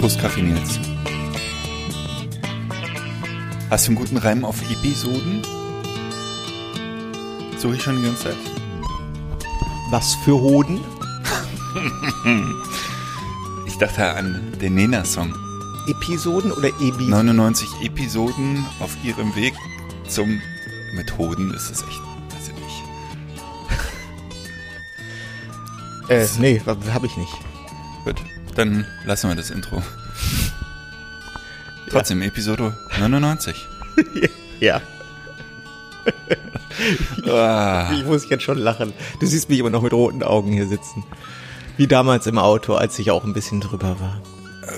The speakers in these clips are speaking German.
Prost, Prost Kaffee Nils. Hast du einen guten Reim auf Episoden? Suche ich schon die ganze Zeit. Was für Hoden? Ich dachte an den Nena-Song. Episoden oder Ebi? 99 Episoden auf ihrem Weg zum Methoden ist es echt, weiß ich nicht. Äh, nee, habe ich nicht. Gut, dann lassen wir das Intro. Trotzdem, Episode 99. Ja. Ah, Ich muss jetzt schon lachen. Du siehst mich immer noch mit roten Augen hier sitzen. Wie damals im Auto, als ich auch ein bisschen drüber war.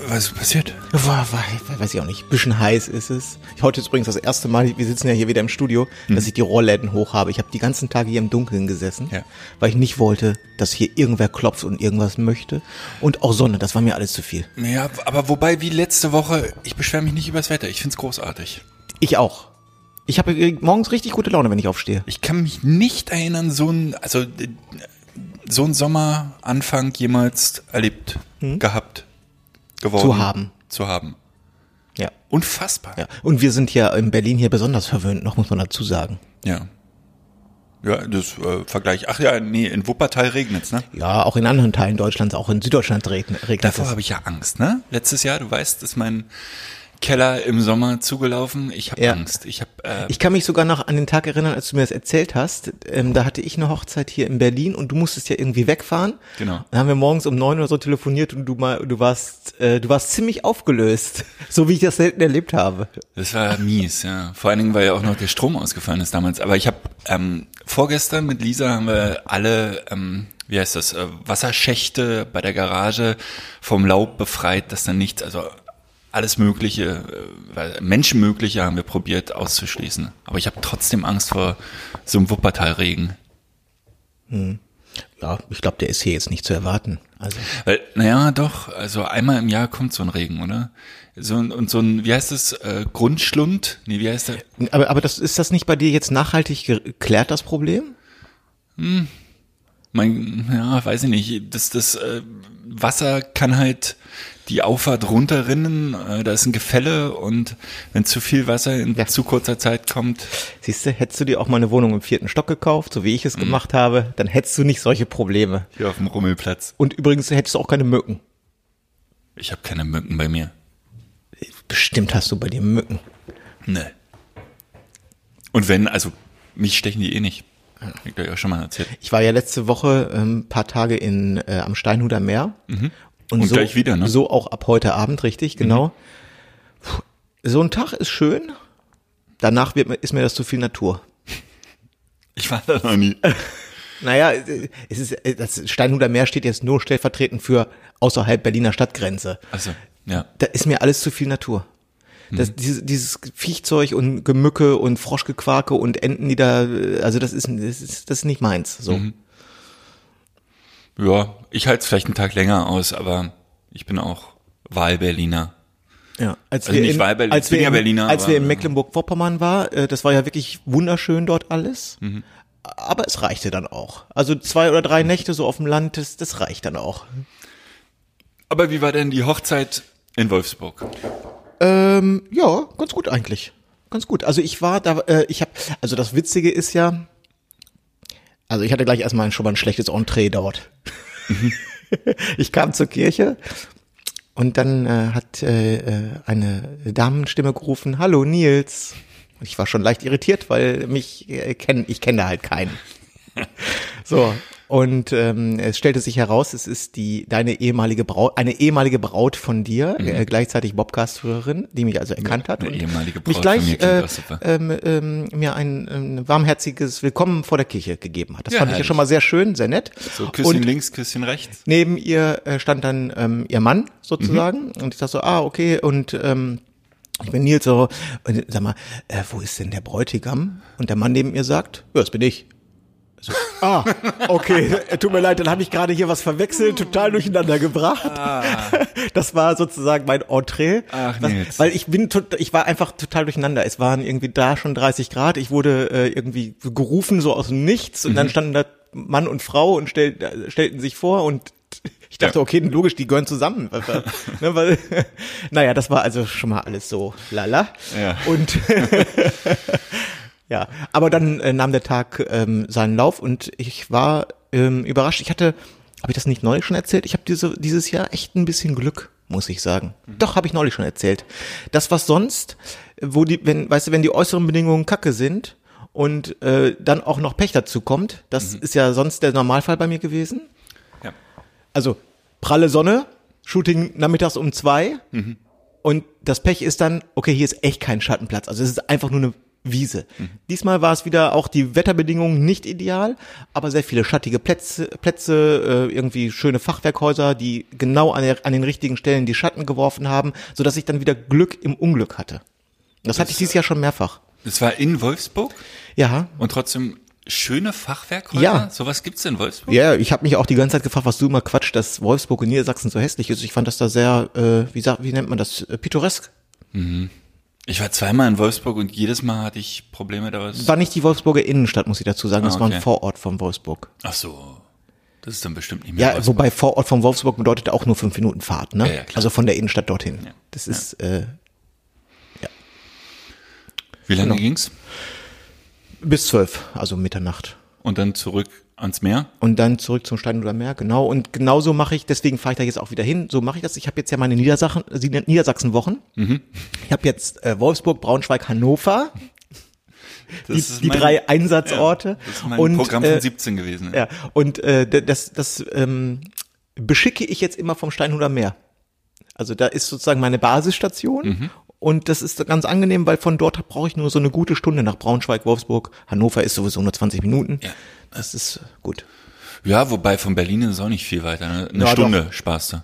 Was ist passiert? War, war, weiß ich auch nicht. Bisschen heiß ist es. Heute ist übrigens das erste Mal, wir sitzen ja hier wieder im Studio, dass ich die Rollläden hoch habe. Ich habe die ganzen Tage hier im Dunkeln gesessen, Ja. weil ich nicht wollte, dass hier irgendwer klopft und irgendwas möchte. Und auch Sonne, das war mir alles zu viel. Ja, aber wobei, wie letzte Woche, ich beschwere mich nicht übers Wetter. Ich find's großartig. Ich auch. Ich habe morgens richtig gute Laune, wenn ich aufstehe. Ich kann mich nicht erinnern, so ein, also äh, so ein Sommeranfang jemals erlebt, gehabt, geworden. Zu haben. Zu haben. Ja. Unfassbar. Ja. Und wir sind ja in Berlin hier besonders verwöhnt, noch muss man dazu sagen. Ja. Ja, das äh, Vergleich. Ach ja, nee, in Wuppertal regnet's, ne? Ja, auch in anderen Teilen Deutschlands, auch in Süddeutschland regnet, regnet Davor es. habe ich ja Angst, ne? Letztes Jahr, du weißt, ist mein Keller im Sommer zugelaufen. Ich habe Ja. Angst. Ich habe äh, Ich kann mich sogar noch an den Tag erinnern, als du mir das erzählt hast. Ähm, da hatte ich eine Hochzeit hier in Berlin und du musstest ja irgendwie wegfahren. Genau. Dann haben wir morgens um neun oder so telefoniert und du mal, du warst, äh, du warst ziemlich aufgelöst, so wie ich das selten erlebt habe. Das war mies, ja. Vor allen Dingen, weil ja auch noch der Strom ausgefallen ist damals. Aber ich habe ähm, vorgestern mit Lisa haben wir alle, ähm, wie heißt das, äh, Wasserschächte bei der Garage vom Laub befreit, dass dann nichts, also alles Mögliche, äh, weil Menschenmögliche haben wir probiert auszuschließen. Aber ich habe trotzdem Angst vor so einem Wuppertalregen. Ja, ich glaube, der ist hier jetzt nicht zu erwarten. Also Weil, naja, doch, also einmal im Jahr kommt so ein Regen, oder? So ein, und so ein, wie heißt das, äh, Grundschlund? Nee, wie heißt der? Aber, aber das, ist das nicht bei dir jetzt nachhaltig geklärt, das Problem? Mein, ja, weiß ich nicht. Das, das äh, Wasser kann halt die Auffahrt runterrinnen, äh, da ist ein Gefälle und wenn zu viel Wasser in Ja. zu kurzer Zeit kommt, Siehst du, hättest du dir auch mal eine Wohnung im vierten Stock gekauft, so wie ich es gemacht habe, dann hättest du nicht solche Probleme. hier auf dem Rummelplatz. Und übrigens hättest du auch keine Mücken. Ich habe keine Mücken bei mir. Bestimmt hast du bei dir Mücken. Ne. Und wenn, also mich stechen die eh nicht. Ich dir ja schon mal erzählt. Ich war ja letzte Woche ein ähm, paar Tage in äh, am Steinhuder Meer. Und, Und so, gleich wieder, ne? So auch ab heute Abend, richtig, genau. Puh, So ein Tag ist schön. Danach wird, mir- ist mir das zu viel Natur. Ich war da noch nie. Naja, es ist, das Steinhuder Meer steht jetzt nur stellvertretend für außerhalb Berliner Stadtgrenze. Also, ja. Da ist mir alles zu viel Natur. Das, dieses, dieses Viechzeug und Gemücke und Froschgequake und Enten, die da, also das ist, das ist, das ist nicht meins. So. Ja, ich halte es vielleicht einen Tag länger aus, aber ich bin auch Wahlberliner. Ja, als Also wir nicht in, Wahlberlin, als wir in, Berliner, als aber- wir in Mecklenburg-Vorpommern war, äh, das war ja wirklich wunderschön dort alles. Mhm. Aber es reichte dann auch. Also zwei oder drei Nächte so auf dem Land, das, das reicht dann auch. Aber wie war denn die Hochzeit in Wolfsburg? Ähm, ja, ganz gut eigentlich. Ganz gut. Also ich war da, äh, ich habe, also das Witzige ist ja, also ich hatte gleich erstmal schon mal ein schlechtes Entree dort. ich kam zur Kirche und dann äh, hat äh, äh, eine Damenstimme gerufen, hallo Nils. Ich war schon leicht irritiert, weil mich äh, kenn, ich kenne da halt keinen. So, Und ähm, es stellte sich heraus, es ist die deine ehemalige Braut, eine ehemalige Braut von dir, äh, gleichzeitig Bobcast-Hörerin, die mich also erkannt hat Mhm. Eine und ehemalige Braut mich von gleich mir äh, ähm, ähm, mir ein, ähm, warmherziges Willkommen vor der Kirche gegeben hat. Das Ja, fand ich ja schon mal sehr schön, sehr nett. So, Küsschen und links, Küsschen rechts. neben ihr äh, stand dann ähm, ihr Mann sozusagen Mhm. und ich dachte so, ah okay und ähm, ich bin Nils so und sag mal, äh, wo ist denn der Bräutigam? Und der Mann neben mir sagt, ja, das bin ich. So, ah, okay, äh, tut mir leid, dann habe ich gerade hier was verwechselt, total durcheinander gebracht. Das war sozusagen mein Entree. Ach, was, Nils. weil ich bin, ich war einfach total durcheinander. Es waren irgendwie da schon 30 Grad. Ich wurde äh, irgendwie gerufen so aus dem Nichts und dann standen da Mann und Frau und stell, äh, stellten sich vor und ich dachte, okay, logisch, die gehören zusammen. ne, weil, naja, das war also schon mal alles so lala. Ja. Und ja, aber dann äh, nahm der Tag ähm, seinen Lauf und ich war ähm, überrascht. Ich hatte, habe ich das nicht neulich schon erzählt? Ich habe diese, dieses Jahr echt ein bisschen Glück, muss ich sagen. Doch, habe ich neulich schon erzählt. Das, was sonst, wo die, wenn, weißt du, wenn die äußeren Bedingungen kacke sind und äh, dann auch noch Pech dazu kommt, das ist ja sonst der Normalfall bei mir gewesen. Ja. Also pralle Sonne, Shooting nachmittags um zwei und das Pech ist dann, okay, hier ist echt kein Schattenplatz. Also es ist einfach nur eine Wiese. Diesmal war es wieder auch die Wetterbedingungen nicht ideal, aber sehr viele schattige Plätze, Plätze äh, irgendwie schöne Fachwerkhäuser, die genau an, der, an den richtigen Stellen die Schatten geworfen haben, so dass ich dann wieder Glück im Unglück hatte. Das hatte ich dieses Jahr schon mehrfach. Das war in Wolfsburg Ja, und trotzdem schöne Fachwerkhäuser. Ja. Sowas gibt's in Wolfsburg? Ja, ich habe mich auch die ganze Zeit gefragt, was du immer quatscht, dass Wolfsburg in Niedersachsen so hässlich ist. Ich fand das da sehr, äh, wie, sagt, wie nennt man das, äh, pittoresk. Ich war zweimal in Wolfsburg und jedes Mal hatte ich Probleme da was. War nicht die Wolfsburger Innenstadt, muss ich dazu sagen. Das Ah, war ein okay. Vorort von Wolfsburg. Ach so. Das ist dann bestimmt nicht mehr Ja, Wolfsburg. wobei Vorort von Wolfsburg bedeutet auch nur fünf Minuten Fahrt, ne? Ja, ja, klar. also von der Innenstadt dorthin. Ja. Das ist, äh, Wie lange genau. ging's? bis zwölf, also Mitternacht. Und dann zurück ans Meer? Und dann zurück zum Stein oder Meer, genau. Und genauso mache ich, deswegen fahre ich da jetzt auch wieder hin. So mache ich das. Ich habe jetzt ja meine Niedersachen, Niedersachsen-Wochen. Mhm. Ich habe jetzt äh, Wolfsburg, Braunschweig, Hannover, Das die, ist die mein- drei Einsatzorte. Ja, das ist mein und, Programm von äh, 17 gewesen. Ja, und äh, das, das ähm, beschicke ich jetzt immer vom Steinhuder Meer. Also da ist sozusagen meine Basisstation Mhm. und das ist ganz angenehm, weil von dort brauche ich nur so eine gute Stunde nach Braunschweig, Wolfsburg. Hannover ist sowieso nur 20 Minuten. Ja. Das ist gut. Ja, wobei von Berlin ist es auch nicht viel weiter. Ne? Eine Ja, Stunde sparst du.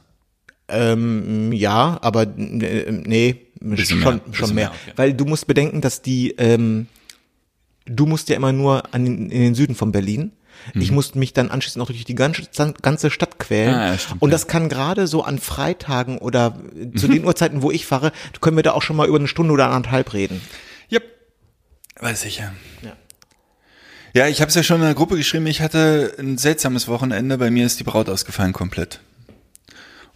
Ähm, ja, aber äh, nee, Bisschen schon, mehr, schon mehr. mehr, okay. Weil du musst bedenken, dass die, ähm, du musst ja immer nur an in den Süden von Berlin. Ich musste mich dann anschließend noch durch die ganze, ganze Stadt quälen. Ah, ja, stimmt, und ja. das kann gerade so an Freitagen oder zu den Uhrzeiten, wo ich fahre, können wir da auch schon mal über eine Stunde oder anderthalb reden. Yep. Weiß ich ja. Ja. Ja, ich habe es ja schon in der Gruppe geschrieben, ich hatte ein seltsames Wochenende, bei mir ist die Braut ausgefallen komplett.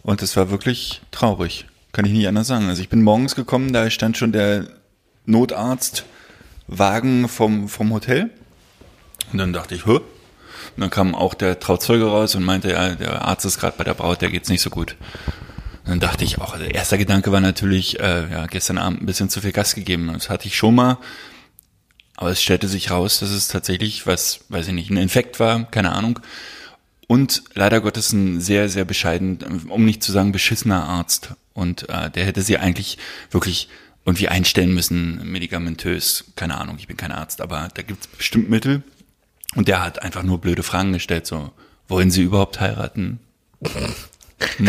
Und es war wirklich traurig, kann ich nicht anders sagen. Also ich bin morgens gekommen, da stand schon der Notarztwagen vom, vom Hotel. Und dann dachte ich, hä? Und dann kam auch der Trauzeuge raus und meinte, ja, der Arzt ist gerade bei der Braut, der geht's nicht so gut. Und dann dachte ich auch, also erster Gedanke war natürlich, äh, ja, gestern Abend ein bisschen zu viel Gas gegeben. Das hatte ich schon mal. Aber es stellte sich raus, dass es tatsächlich was, weiß ich nicht, ein Infekt war, keine Ahnung. Und leider Gottes ein sehr, sehr bescheiden, um nicht zu sagen beschissener Arzt. Und äh, der hätte sie eigentlich wirklich irgendwie einstellen müssen, medikamentös. Keine Ahnung, ich bin kein Arzt, aber da gibt es bestimmt Mittel. Und der hat einfach nur blöde Fragen gestellt, so, wollen Sie überhaupt heiraten? Hm?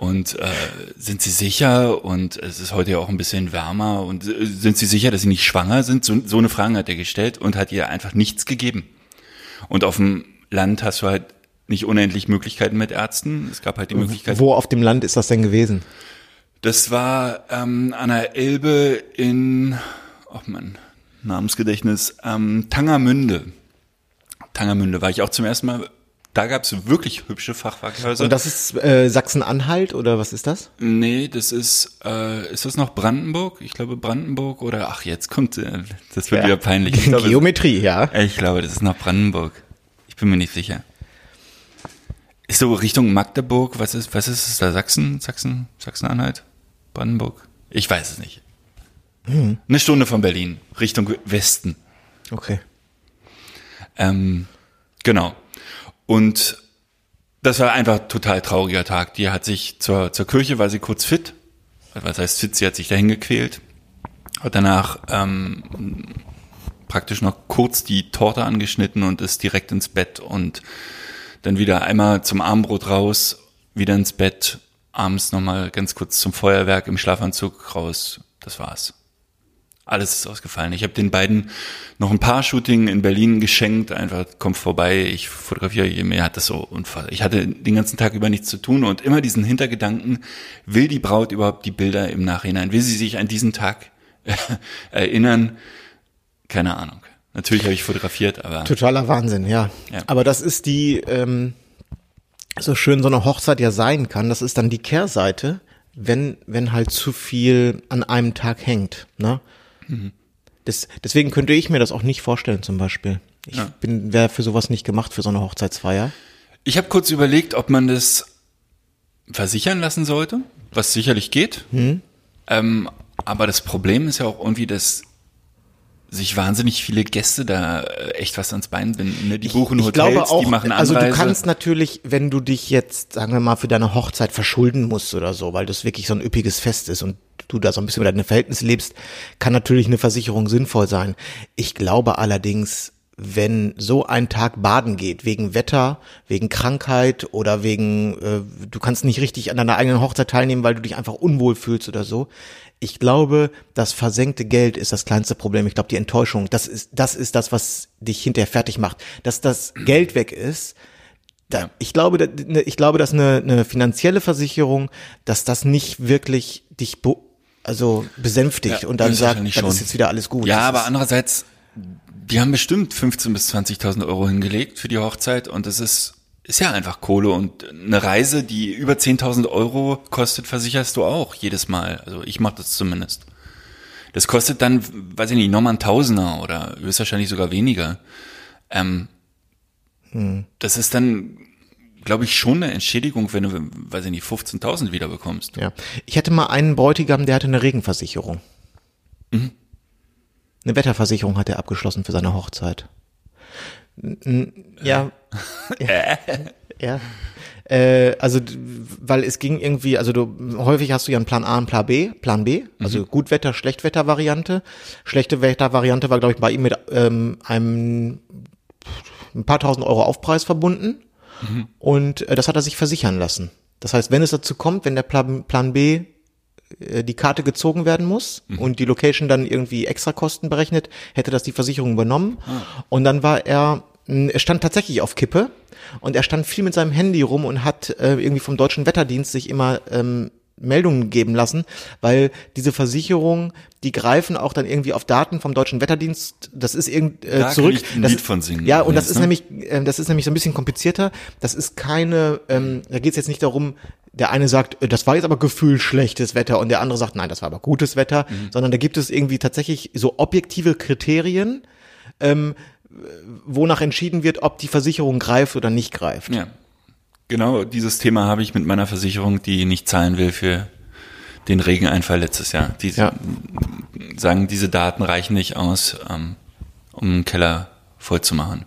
Und äh, sind Sie sicher? Und es ist heute ja auch ein bisschen wärmer. Und äh, sind Sie sicher, dass Sie nicht schwanger sind? So, so eine Frage hat er gestellt und hat ihr einfach nichts gegeben. Und auf dem Land hast du halt nicht unendlich Möglichkeiten mit Ärzten. Es gab halt die Möglichkeit. Wo auf dem Land ist das denn gewesen? Das war ähm, an der Elbe in, oh Mann, Namensgedächtnis, ähm, Tangermünde. Tangermünde war ich auch zum ersten Mal. Da gab es wirklich hübsche Fachwerkhäuser. Und das ist äh, Sachsen-Anhalt oder was ist das? Nee, das ist, äh, ist das noch Brandenburg? Ich glaube Brandenburg oder, ach, jetzt kommt, äh, das wird Ja. wieder peinlich. Ich glaube, Geometrie, ja. ich glaube, das ist noch Brandenburg. Ich bin mir nicht sicher. Ist so Richtung Magdeburg, was ist, was ist es da? Sachsen, Sachsen, Sachsen-Anhalt? Brandenburg? Ich weiß es nicht. Eine Stunde von Berlin, Richtung Westen. Okay. Ähm, genau. Und das war einfach total trauriger Tag. Die hat sich zur, zur Kirche, war sie kurz fit. Was heißt fit? Sie hat sich dahin gequält. Hat danach ähm, praktisch noch kurz die Torte angeschnitten und ist direkt ins Bett und dann wieder einmal zum Armbrot raus, wieder ins Bett, abends nochmal ganz kurz zum Feuerwerk im Schlafanzug raus. Das war's. Alles ist ausgefallen. Ich habe den beiden noch ein paar Shooting in Berlin geschenkt. Einfach kommt vorbei, ich fotografiere. Mir hat das so unfall. Ich hatte den ganzen Tag über nichts zu tun und immer diesen Hintergedanken: Will die Braut überhaupt die Bilder im Nachhinein? Will sie sich an diesen Tag erinnern? Keine Ahnung. Natürlich habe ich fotografiert, aber Totaler Wahnsinn, ja. Ja. Aber das ist die, ähm, so schön so eine Hochzeit ja sein kann, das ist dann die Kehrseite, wenn, wenn halt zu viel an einem Tag hängt, ne? Das, deswegen könnte ich mir das auch nicht vorstellen, zum Beispiel. Ich Ja. bin, wäre für sowas nicht gemacht, für so eine Hochzeitsfeier. Ich habe kurz überlegt, ob man das versichern lassen sollte, was sicherlich geht. Ähm, aber das Problem ist ja auch irgendwie, dass sich wahnsinnig viele Gäste da äh, echt was ans Bein binden. Ne? Die buchen ich Hotels, glaube auch, die machen also Anreise. du kannst natürlich, wenn du dich jetzt, sagen wir mal, für deine Hochzeit verschulden musst oder so, weil das wirklich so ein üppiges Fest ist und du da so ein bisschen über deine Verhältnisse lebst, kann natürlich eine Versicherung sinnvoll sein. Ich glaube allerdings, wenn so ein Tag baden geht, wegen Wetter, wegen Krankheit oder wegen, äh, du kannst nicht richtig an deiner eigenen Hochzeit teilnehmen, weil du dich einfach unwohl fühlst oder so. Ich glaube, das versenkte Geld ist das kleinste Problem. Ich glaube, die Enttäuschung, das ist, das ist das, was dich hinterher fertig macht. Dass das Geld weg ist, da, ich glaube, ne, ich glaube, dass eine, eine finanzielle Versicherung, dass das nicht wirklich dich be, also besänftigt Ja, und dann sagt, dann ist schon. jetzt wieder alles gut. Ja, Das aber ist, andererseits, die haben bestimmt 15.000 bis 20.000 Euro hingelegt für die Hochzeit und das ist, ist ja einfach Kohle und eine Reise, die über 10.000 Euro kostet, versicherst du auch jedes Mal. Also ich mache das zumindest. Das kostet dann, weiß ich nicht, nochmal ein Tausender oder höchstwahrscheinlich sogar weniger. Ähm, Das ist dann, glaube ich, schon eine Entschädigung, wenn du, weiß ich nicht, 15.000 wieder bekommst. ja. Ich hatte mal einen Bräutigam, der hatte eine Regenversicherung. Mhm. Eine Wetterversicherung hat er abgeschlossen für seine Hochzeit. Ja. ja. ja. Äh, also, weil es ging irgendwie, also du, häufig hast du ja einen Plan A und Plan B, Plan B, also Gutwetter, Schlechtwetter-Variante. Schlechte Wetter-Variante war, glaube ich, bei ihm mit ähm, einem ein paar tausend Euro Aufpreis verbunden. Und äh, das hat er sich versichern lassen. Das heißt, wenn es dazu kommt, wenn der Plan, Plan B äh, die Karte gezogen werden muss und die Location dann irgendwie extra Kosten berechnet, hätte das die Versicherung übernommen. Und dann war er, mh, er stand tatsächlich auf Kippe und er stand viel mit seinem Handy rum und hat äh, irgendwie vom deutschen Wetterdienst sich immer ähm, Meldungen geben lassen, weil diese Versicherungen, die greifen auch dann irgendwie auf Daten vom deutschen Wetterdienst. Das ist irgend äh, Da kann zurück. ich ein das Lied von singen Ja, und das ist ne? nämlich, äh, das ist nämlich so ein bisschen komplizierter. Das ist keine, ähm, da geht es jetzt nicht darum, der eine sagt, äh, das war jetzt aber gefühlt schlechtes Wetter und der andere sagt, nein, das war aber gutes Wetter, Mhm. sondern da gibt es irgendwie tatsächlich so objektive Kriterien, ähm, wonach entschieden wird, ob die Versicherung greift oder nicht greift. Ja. Genau dieses Thema habe ich mit meiner Versicherung, die nicht zahlen will für den Regeneinfall letztes Jahr. Die Ja. sagen, diese Daten reichen nicht aus, ähm, um einen Keller voll zu machen.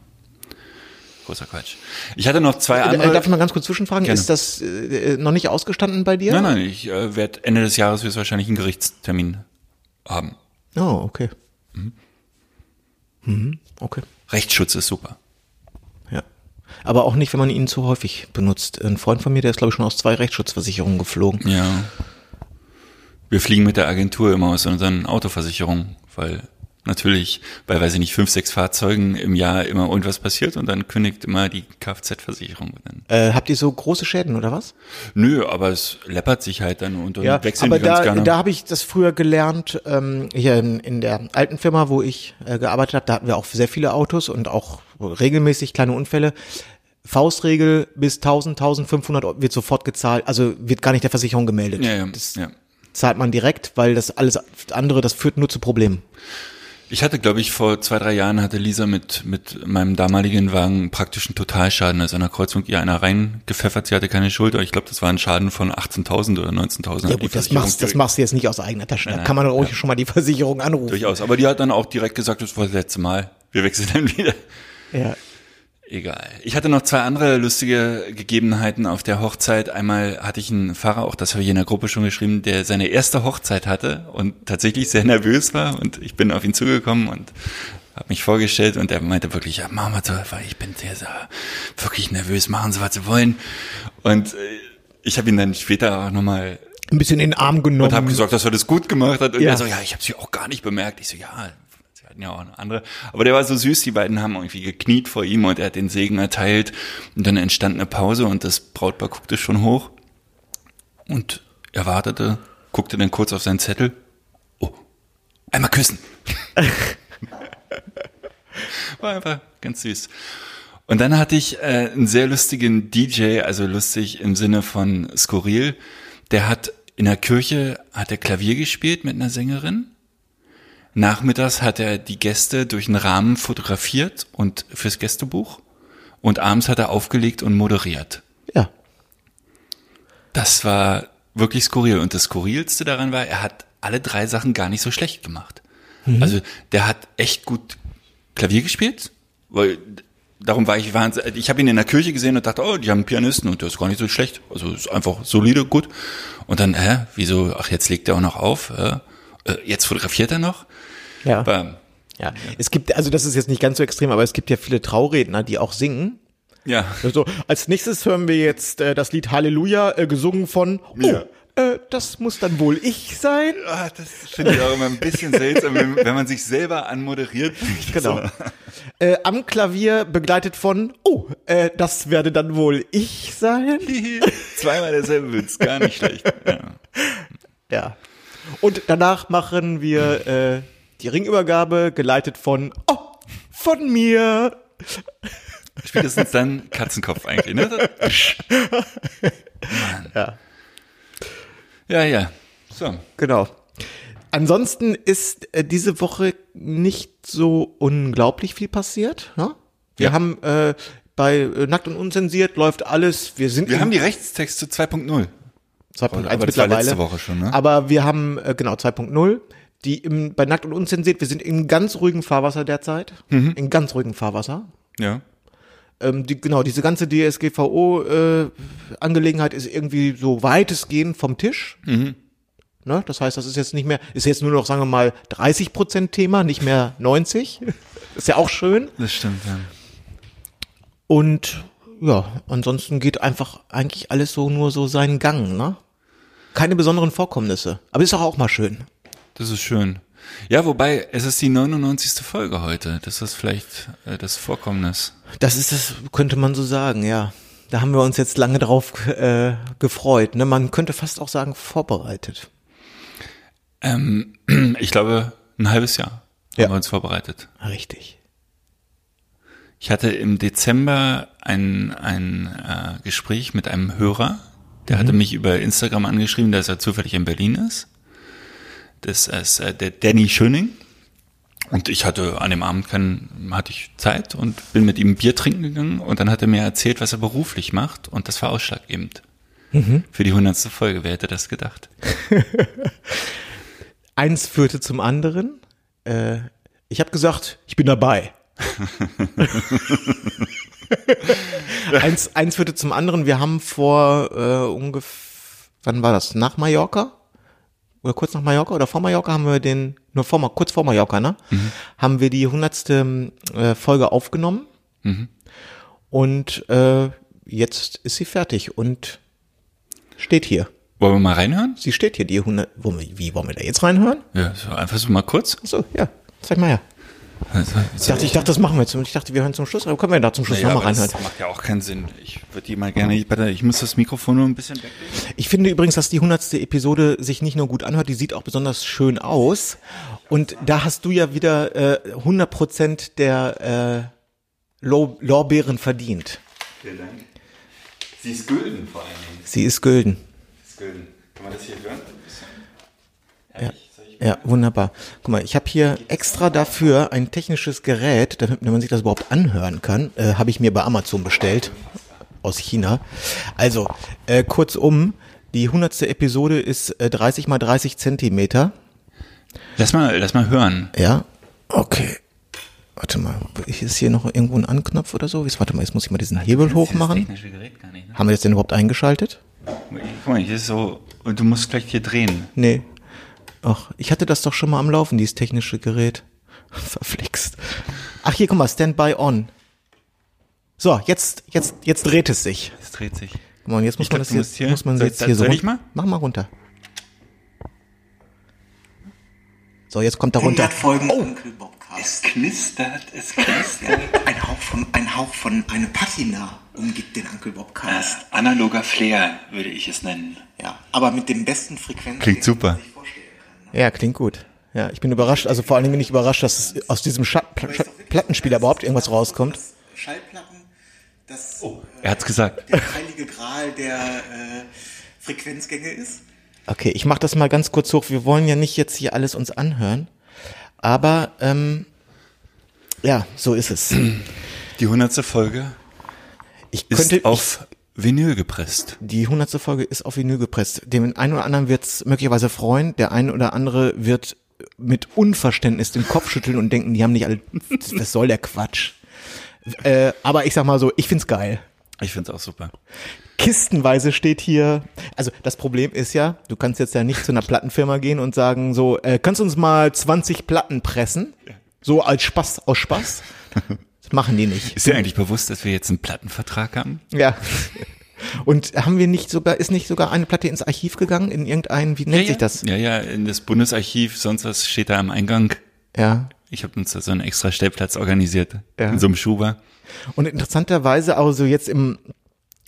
Großer Quatsch. Ich hatte noch zwei Äh, andere. Darf ich mal ganz kurz zwischenfragen? Gerne. Ist das äh, noch nicht ausgestanden bei dir? nein, nein, ich äh, werde Ende des Jahres höchstwahrscheinlich einen Gerichtstermin haben. Oh, okay. Mhm, okay. Rechtsschutz ist super. Ja. Aber auch nicht, wenn man ihn zu häufig benutzt. Ein Freund von mir, der ist, glaube ich, schon aus zwei Rechtsschutzversicherungen geflogen. Ja. Wir fliegen mit der Agentur immer aus unseren Autoversicherungen, weil natürlich bei, weiß ich nicht, fünf, sechs Fahrzeugen im Jahr immer irgendwas passiert und dann kündigt immer die Kfz-Versicherung. Äh, habt ihr so große Schäden oder was? Nö, aber es läppert sich halt dann und dann wechseln aber die ganz da, gerne. da habe ich das früher gelernt, ähm, hier in, in der alten Firma, wo ich äh, gearbeitet habe, da hatten wir auch sehr viele Autos und auch regelmäßig kleine Unfälle. Faustregel bis 1000, 1500 wird sofort gezahlt, also wird gar nicht der Versicherung gemeldet. ja, ja, Das ja. zahlt man direkt, weil das alles andere, das führt nur zu Problemen. Ich hatte, glaube ich, vor zwei, drei Jahren hatte Lisa mit, mit meinem damaligen Wagen praktischen Totalschaden. Also an der Kreuzung ihr einer reingepfeffert, sie hatte keine Schuld, aber ich glaube, das war ein Schaden von 18.000 oder 19.000. Ja gut, das machst, das machst du jetzt nicht aus eigener Tasche. Da kann man doch ruhig schon mal die Versicherung anrufen. Durchaus. Aber die hat dann auch direkt gesagt, das war das letzte Mal. Wir wechseln dann wieder. Ja. Egal. Ich hatte noch zwei andere lustige Gegebenheiten auf der Hochzeit. Einmal hatte ich einen Pfarrer, auch das habe ich in der Gruppe schon geschrieben, der seine erste Hochzeit hatte und tatsächlich sehr nervös war. Und ich bin auf ihn zugekommen und habe mich vorgestellt und er meinte wirklich, ja, machen wir so, weil ich bin sehr, sehr wirklich nervös, machen Sie, was Sie wollen. Und äh, ich habe ihn dann später auch nochmal Ein bisschen in den Arm genommen. und habe gesagt, dass er das gut gemacht hat. Und Ja. er so, ja, ich habe sie auch gar nicht bemerkt. Ich so, ja, hatten ja auch eine andere. Aber der war so süß, die beiden haben irgendwie gekniet vor ihm und er hat den Segen erteilt. Und dann entstand eine Pause und das Brautpaar guckte schon hoch und er wartete, guckte dann kurz auf seinen Zettel. Oh, einmal küssen. War einfach ganz süß. Und dann hatte ich äh, einen sehr lustigen DJ, also lustig im Sinne von skurril. Der hat in der Kirche hat er Klavier gespielt mit einer Sängerin. Nachmittags hat er die Gäste durch einen Rahmen fotografiert und fürs Gästebuch. Und abends hat er aufgelegt und moderiert. Ja. Das war wirklich skurril. Und das Skurrilste daran war, er hat alle drei Sachen gar nicht so schlecht gemacht. Also der hat echt gut Klavier gespielt, weil darum war ich wahnsinnig. Ich habe ihn in der Kirche gesehen und dachte, oh, die haben einen Pianisten und der ist gar nicht so schlecht. Also ist einfach solide, gut. Und dann, hä, wieso, ach, jetzt legt er auch noch auf. Äh, jetzt fotografiert er noch. Ja. Aber, ja. Es gibt, also das ist jetzt nicht ganz so extrem, aber es gibt ja viele Trauredner, die auch singen. ja. Also, als nächstes hören wir jetzt äh, das Lied Halleluja, äh, gesungen von, Mir. oh, äh, das muss dann wohl ich sein. Ah, das finde ich auch immer ein bisschen seltsam, wenn, wenn man sich selber anmoderiert. Genau. Äh, am Klavier begleitet von, oh, äh, das werde dann wohl ich sein. Zweimal derselbe Witz, gar nicht schlecht. Ja. Ja. Und danach machen wir äh, die Ringübergabe, geleitet von, oh, von mir. Spätestens dann Katzenkopf eigentlich, ne? Ja. Ja, ja. So. Genau. Ansonsten ist äh, diese Woche nicht so unglaublich viel passiert. Ne? Wir Ja. haben äh, bei äh, Nackt und Unzensiert läuft alles. Wir sind Wir haben die Rechtstexte 2.0. 2.1 aber das war mittlerweile. letzte Woche schon, ne? Aber wir haben äh, genau 2.0. Die im, bei Nackt und Unzensiert, wir sind in ganz ruhigem Fahrwasser derzeit. Mhm. In ganz ruhigem Fahrwasser. Ja. Ähm, die, genau, diese ganze DSGVO-Angelegenheit ist irgendwie so weitestgehend vom Tisch. Mhm. Ne? Das heißt, das ist jetzt nicht mehr, ist jetzt nur noch, sagen wir mal, 30 Prozent Thema, nicht mehr 90. ist ja auch schön. Das stimmt, ja. Und ja, ansonsten geht einfach eigentlich alles so nur so seinen Gang, ne? Keine besonderen Vorkommnisse. Aber ist doch auch mal schön. Das ist schön. Ja, wobei, es ist die 99. Folge heute. Das ist vielleicht äh, das Vorkommnis. Das ist das, könnte man so sagen, ja. Da haben wir uns jetzt lange drauf äh, gefreut. Ne? Man könnte fast auch sagen, vorbereitet. Ähm, ich glaube, ein halbes Jahr Ja. haben wir uns vorbereitet. Richtig. Ich hatte im Dezember ein, ein äh, Gespräch mit einem Hörer, der hatte mich über Instagram angeschrieben, dass er zufällig in Berlin ist. Das ist äh, der Danny Schöning. Und ich hatte an dem Abend kein, hatte ich Zeit und bin mit ihm ein Bier trinken gegangen und dann hat er mir erzählt, was er beruflich macht und das war ausschlaggebend. Für die hundertste Folge, wer hätte das gedacht? Eins führte zum anderen. Äh, ich habe gesagt, ich bin dabei. eins, eins führte zum anderen. Wir haben vor äh, ungefähr, wann war das? Nach Mallorca? Oder kurz nach Mallorca oder vor Mallorca haben wir den, nur vor, kurz vor Mallorca, ne? Haben wir die hundertste äh, Folge aufgenommen. Und äh, jetzt ist sie fertig und steht hier. Wollen wir mal reinhören? Sie steht hier, die 100. Wo, wie wollen wir da jetzt reinhören? Ja, so einfach so mal kurz. Achso, ja. Zeig mal her. Also, Ich dachte, ich dachte, das machen wir jetzt. Ich dachte, wir hören zum Schluss. Aber können wir da zum Schluss Naja, nochmal reinhören? das macht ja auch keinen Sinn. Ich würde die mal gerne, warte, ich muss das Mikrofon nur ein bisschen weglegen. Ich finde übrigens, dass die hundertste Episode sich nicht nur gut anhört, die sieht auch besonders schön aus. Und da hast du ja wieder äh, 100 Prozent der äh, Lo- Lorbeeren verdient. Vielen Dank. Sie ist gülden vor allen Dingen. Sie ist gülden. Sie ist gülden. Kann man das hier hören? Ja. Ja, wunderbar. Guck mal, ich habe hier extra dafür ein technisches Gerät, damit man sich das überhaupt anhören kann, äh, habe ich mir bei Amazon bestellt aus China. Also, äh, kurzum, die hundertste Episode ist äh, 30 mal 30 Zentimeter. Lass mal, lass mal hören. Ja, okay. Warte mal, ist hier noch irgendwo ein Anknopf oder so? Warte mal, jetzt muss ich mal diesen Hebel hochmachen. technische Gerät gar nicht, ne? Haben wir das denn überhaupt eingeschaltet? Guck mal, hier ist so, du musst vielleicht hier drehen. Nee. Ach, ich hatte das doch schon mal am Laufen, dieses technische Gerät. Verflixt. Ach, hier, guck mal, Standby on. So, jetzt, jetzt, jetzt dreht es sich. Es dreht sich. Guck mal, und jetzt muss Ich man glaub, das hier- muss man soll- jetzt hier so. soll ich run- mal? Mach mal runter. So, jetzt kommt er runter. 100 Folgen Oh. Es knistert, es knistert. Ein Hauch von, ein Hauch von eine Patina umgibt den Uncle Bobcast. Analoger Flair würde ich es nennen. Ja, aber mit dem besten Frequenzen. Klingt super. Ja, klingt gut. Ja, ich bin überrascht. Also vor allen Dingen bin ich überrascht, dass es aus diesem Scha Pla Scha Plattenspieler überhaupt irgendwas rauskommt. Schallplatten, das Oh. Er hat's gesagt. der heilige Gral der äh, Frequenzgänge ist. Okay, ich mach das mal ganz kurz hoch. Wir wollen ja nicht jetzt hier alles uns anhören. Aber, ähm, ja, so ist es. Die hundertste Folge Ich ist könnte, ich, auf Vinyl gepresst. die hundertste Folge ist auf Vinyl gepresst. Dem einen oder anderen wird's möglicherweise freuen. Der eine oder andere wird mit Unverständnis den Kopf schütteln und denken, die haben nicht alle, was soll der Quatsch? Äh, aber ich sag mal so, ich find's geil. Ich find's auch super. Kistenweise steht hier. Also das Problem ist ja, du kannst jetzt ja nicht zu einer Plattenfirma gehen und sagen so, äh, kannst du uns mal 20 Platten pressen? So als Spaß, aus Spaß? Machen die nicht. Ist dir eigentlich bewusst, dass wir jetzt einen Plattenvertrag haben? Ja. Und haben wir nicht sogar, ist nicht sogar eine Platte ins Archiv gegangen, in irgendein, wie nennt sich das? Ja, ja, in das Bundesarchiv, sonst was steht da am Eingang. Ja. Ich habe uns da so einen extra Stellplatz organisiert. Ja. In so einem Schuber. Und interessanterweise auch so jetzt im,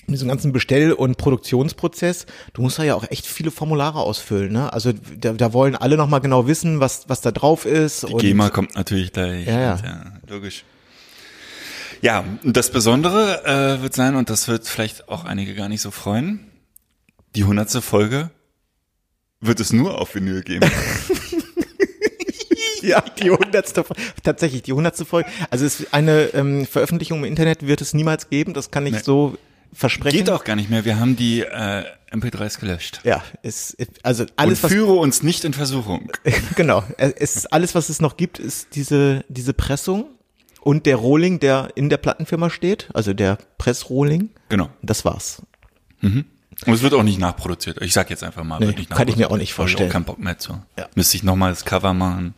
in diesem ganzen Bestell- und Produktionsprozess, du musst da ja auch echt viele Formulare ausfüllen, ne? Also da, da wollen alle nochmal genau wissen, was, was da drauf ist. Die GEMA kommt natürlich gleich. Ja, ja. Ja logisch. Ja, und das Besondere äh, wird sein, und das wird vielleicht auch einige gar nicht so freuen, die hundertste Folge wird es nur auf Vinyl geben. Ja, die hundertste, Fol- tatsächlich die hundertste Folge. Also es eine ähm, Veröffentlichung im Internet wird es niemals geben, das kann ich Nee. so versprechen. Geht auch gar nicht mehr. Wir haben die äh, MP3s gelöscht. Ja, es, also Und alles was führe uns nicht in Versuchung. genau, es alles was es noch gibt, ist diese diese Pressung und der Rohling, der in der Plattenfirma steht, also der Pressrohling. Genau. Das war's. Und es wird auch nicht nachproduziert. Ich sag jetzt einfach mal, Nee, wird nicht kann ich mir auch nicht Hab ich vorstellen. auch keinen Bock mehr zu. Ja. Müsste ich nochmal das Cover machen.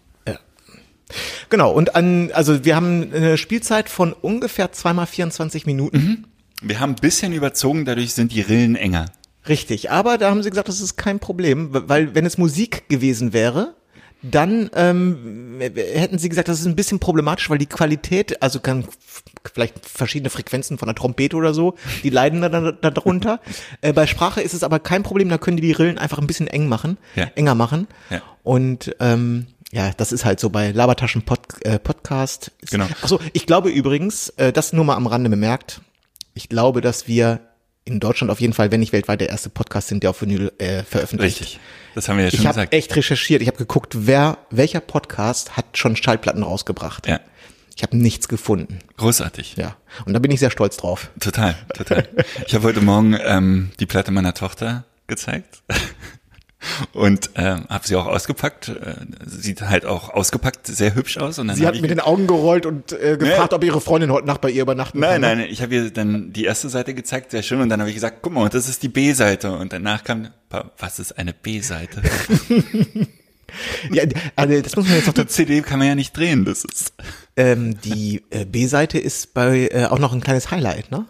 Genau, und an, also wir haben eine Spielzeit von ungefähr zweimal 24 Minuten. Wir haben ein bisschen überzogen, dadurch sind die Rillen enger. Richtig, aber da haben sie gesagt, das ist kein Problem, weil wenn es Musik gewesen wäre, dann ähm, hätten sie gesagt, das ist ein bisschen problematisch, weil die Qualität, also kann vielleicht verschiedene Frequenzen von der Trompete oder so, die leiden da, da, da darunter. äh, bei Sprache ist es aber kein Problem, da können die die Rillen einfach ein bisschen eng machen, Ja. enger machen. Ja. Und ähm, ja, das ist halt so bei Labertaschen Pod, äh, Podcast. Genau. Achso, ich glaube übrigens, äh, das nur mal am Rande bemerkt, ich glaube, dass wir in Deutschland auf jeden Fall, wenn nicht weltweit, der erste Podcast sind, der auf Vinyl äh, veröffentlicht. Richtig. Das haben wir ja schon Ich habe gesagt. echt recherchiert. Ich habe geguckt, wer, welcher Podcast hat schon Schallplatten rausgebracht. Ja. Ich habe nichts gefunden. Großartig. Ja. Und da bin ich sehr stolz drauf. Total, total. Ich habe heute Morgen ähm, die Platte meiner Tochter gezeigt und ähm, habe sie auch ausgepackt. Äh, sieht halt auch ausgepackt sehr hübsch aus. Und dann Sie hat mit den Augen gerollt und äh, gefragt, ob ihre Freundin heute Nacht bei ihr übernachten Nein, kann. nein, ich habe ihr dann die erste Seite gezeigt, sehr schön, und dann habe ich gesagt, guck mal, und das ist die B-Seite. Und danach kam, was ist eine B-Seite? Ja, also das muss man jetzt noch Eine CD kann man ja nicht drehen, das ist ähm, Die äh, B-Seite ist bei äh, auch noch ein kleines Highlight, ne?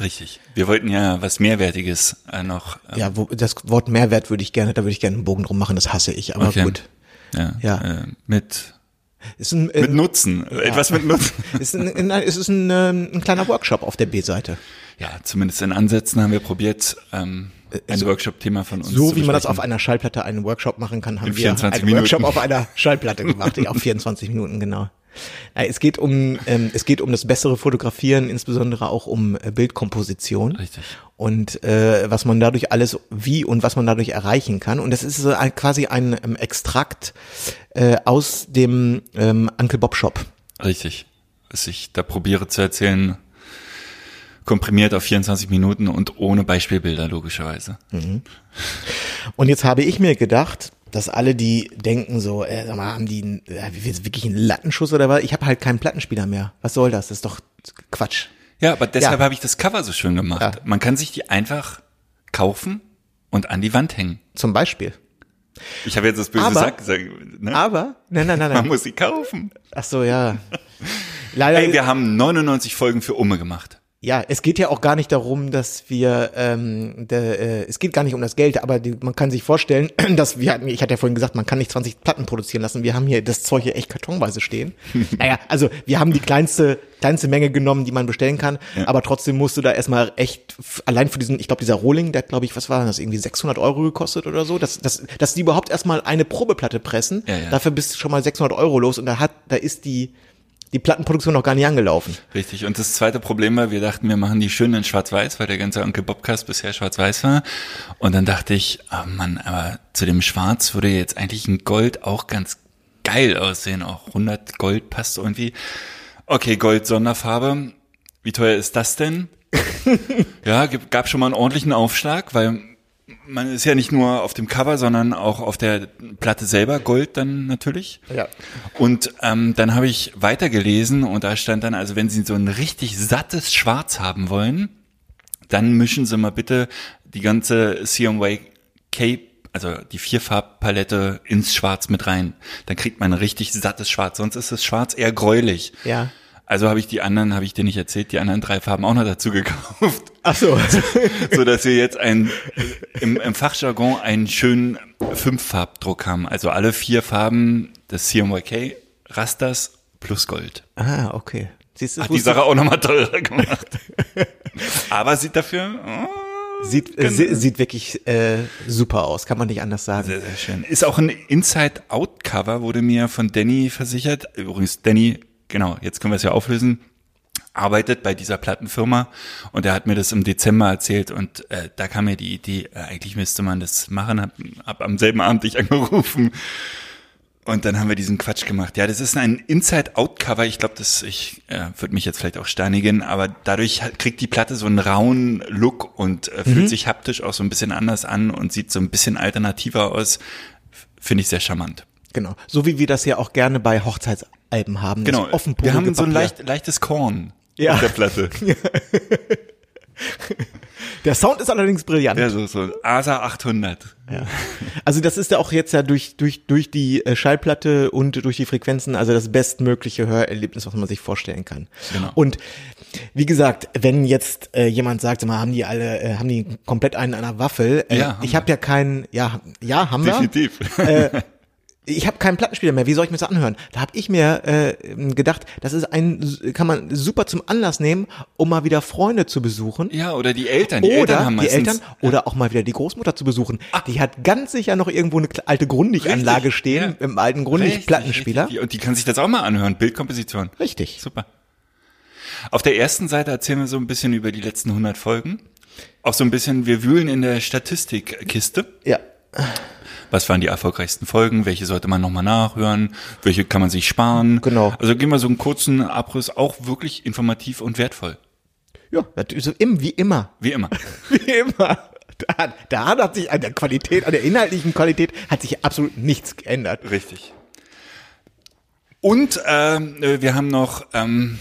Richtig. Wir wollten ja was Mehrwertiges äh, noch. ähm, Ja, wo, das Wort Mehrwert würde ich gerne, da würde ich gerne einen Bogen drum machen, das hasse ich, aber okay. gut. Ja, Ja. Äh, mit, Ist ein, äh, mit Nutzen, etwas mit Nutzen. ist ein, es ist ein, ähm, ein kleiner Workshop auf der B-Seite. Ja, zumindest in Ansätzen haben wir probiert, ähm, ein Workshop-Thema von uns So wie man das auf einer Schallplatte einen Workshop machen kann, haben wir 24 einen Minuten. Workshop auf einer Schallplatte gemacht, ja, auf 24 Minuten, genau. Äh, Es geht um, ähm, es geht um das bessere Fotografieren, insbesondere auch um äh, Bildkomposition. Richtig. Und äh, was man dadurch alles, wie und was man dadurch erreichen kann. Und das ist so ein, quasi ein ähm, Extrakt äh, aus dem ähm, Uncle Bob Shop. Richtig. Was ich da probiere zu erzählen, komprimiert auf 24 Minuten und ohne Beispielbilder, logischerweise. Und jetzt habe ich mir gedacht, dass alle, die denken so, äh, sag mal, haben die einen, äh, wirklich einen Lattenschuss oder was? Ich habe halt keinen Plattenspieler mehr. Was soll das? Das ist doch Quatsch. Ja, aber deshalb Ja. habe ich das Cover so schön gemacht. Ja. Man kann sich die einfach kaufen und an die Wand hängen. Zum Beispiel. Ich habe jetzt das böse Aber- Sack gesagt. Ne? Aber, nein, nein, nein, Man nein. muss sie kaufen. Ach so, ja. Leider, Ey, wir haben 99 Folgen für Umme gemacht. Ja, es geht ja auch gar nicht darum, dass wir, ähm, de, äh, es geht gar nicht um das Geld, aber die, man kann sich vorstellen, dass wir, hatten- ich hatte ja vorhin gesagt, man kann nicht 20 Platten produzieren lassen. Wir haben hier das Zeug hier echt kartonweise stehen. naja, also wir haben die kleinste, kleinste Menge genommen, die man bestellen kann, aber trotzdem musst du da erstmal echt, allein für diesen, ich glaube, dieser Rohling, der hat, glaube ich, was war das, irgendwie 600 Euro gekostet oder so, dass, dass, dass die überhaupt erstmal eine Probeplatte pressen, Ja, ja. dafür bist du schon mal 600 Euro los und da hat, da ist die, die Plattenproduktion noch gar nicht angelaufen. Richtig. Und das zweite Problem war, wir dachten, wir machen die schön in Schwarz-Weiß, weil der ganze Onkel Bobcast bisher Schwarz-Weiß war. Und dann dachte ich, oh Mann, aber zu dem Schwarz würde jetzt eigentlich ein Gold auch ganz geil aussehen. Auch 100 Gold passt irgendwie. Okay, Gold Sonderfarbe. Wie teuer ist das denn? ja, gab schon mal einen ordentlichen Aufschlag, weil man ist ja nicht nur auf dem Cover, sondern auch auf der Platte selber Gold dann natürlich. Ja. Und ähm, dann habe ich weitergelesen und da stand dann, also wenn Sie so ein richtig sattes Schwarz haben dann mischen Sie mal bitte die ganze CMY Cape, also die Vierfarbpalette ins Schwarz mit rein. Dann kriegt man ein richtig sattes Schwarz. Sonst ist das Schwarz eher gräulich. Ja. Also habe ich die anderen, habe ich dir nicht erzählt, die anderen drei Farben auch noch dazu gekauft, Ach so. so dass wir jetzt ein im, im Fachjargon einen schönen Fünffarbdruck haben. Also alle vier Farben des CMYK Rasters plus Gold. ah, okay. Siehst du, Hat die Sache auch nochmal teurer gemacht. Aber sieht dafür oh, sieht, äh, sie- sieht wirklich äh, super aus, kann man nicht anders sagen. sehr, sehr schön. Ist auch ein Inside-Out-Cover, wurde mir von Danny versichert. Übrigens, Danny, genau, jetzt können wir es ja auflösen, arbeitet bei dieser Plattenfirma und er hat mir das im Dezember erzählt und äh, da kam mir die Idee, äh, eigentlich müsste man das machen, hab, hab am selben Abend dich angerufen und dann haben wir diesen Quatsch gemacht. Ja, das ist ein Inside-Out-Cover. Ich glaube, das ich äh, würde mich jetzt vielleicht auch steinigen, aber dadurch hat- kriegt die Platte so einen rauen Look und äh, fühlt sich haptisch auch so ein bisschen anders an und sieht so ein bisschen alternativer aus. Finde ich sehr charmant. Genau. So wie wir das ja auch gerne bei Hochzeitsalben haben. Genau. Das offenporige wir haben so ein leicht, leichtes Korn Ja. auf der Platte. Der Sound ist allerdings brillant. Ja, so, so ASA 800. Ja. Also das ist ja auch jetzt ja durch, durch, durch die äh, Schallplatte und durch die Frequenzen, also das bestmögliche Hörerlebnis, was man sich vorstellen kann. Genau. Und wie gesagt, wenn jetzt äh, jemand sagt, sag mal, haben die alle, äh, haben die komplett einen an der Waffel? Äh, Ja, ich habe ja keinen, ja, ja, haben wir. Definitiv. ich habe keinen Plattenspieler mehr, wie soll ich mir das anhören? Da habe ich mir äh, gedacht, das ist ein, kann man super zum Anlass nehmen, um mal wieder Freunde zu besuchen. Ja, oder die Eltern. Die Eltern oder haben die meistens, Eltern oder auch mal wieder die Großmutter zu besuchen. Die hat ganz sicher noch irgendwo eine alte Grundig-Anlage stehen, ja. im alten Grundig-Plattenspieler. Und die kann sich das auch mal anhören. Bildkomposition. Richtig. Super. Auf der ersten Seite erzählen wir so ein bisschen über die letzten 100 Folgen. Auch so ein bisschen, wir wühlen in der Statistikkiste. Ja. Was waren die erfolgreichsten Folgen? Welche sollte man nochmal nachhören? Welche kann man sich sparen? Genau. Also gehen wir so einen kurzen Abriss, auch wirklich informativ und wertvoll. Ja, natürlich so im, wie immer. Wie immer. Wie immer. Da, da hat sich an der Qualität, an der inhaltlichen Qualität hat sich absolut nichts geändert. Richtig. Und äh, wir haben noch, ähm,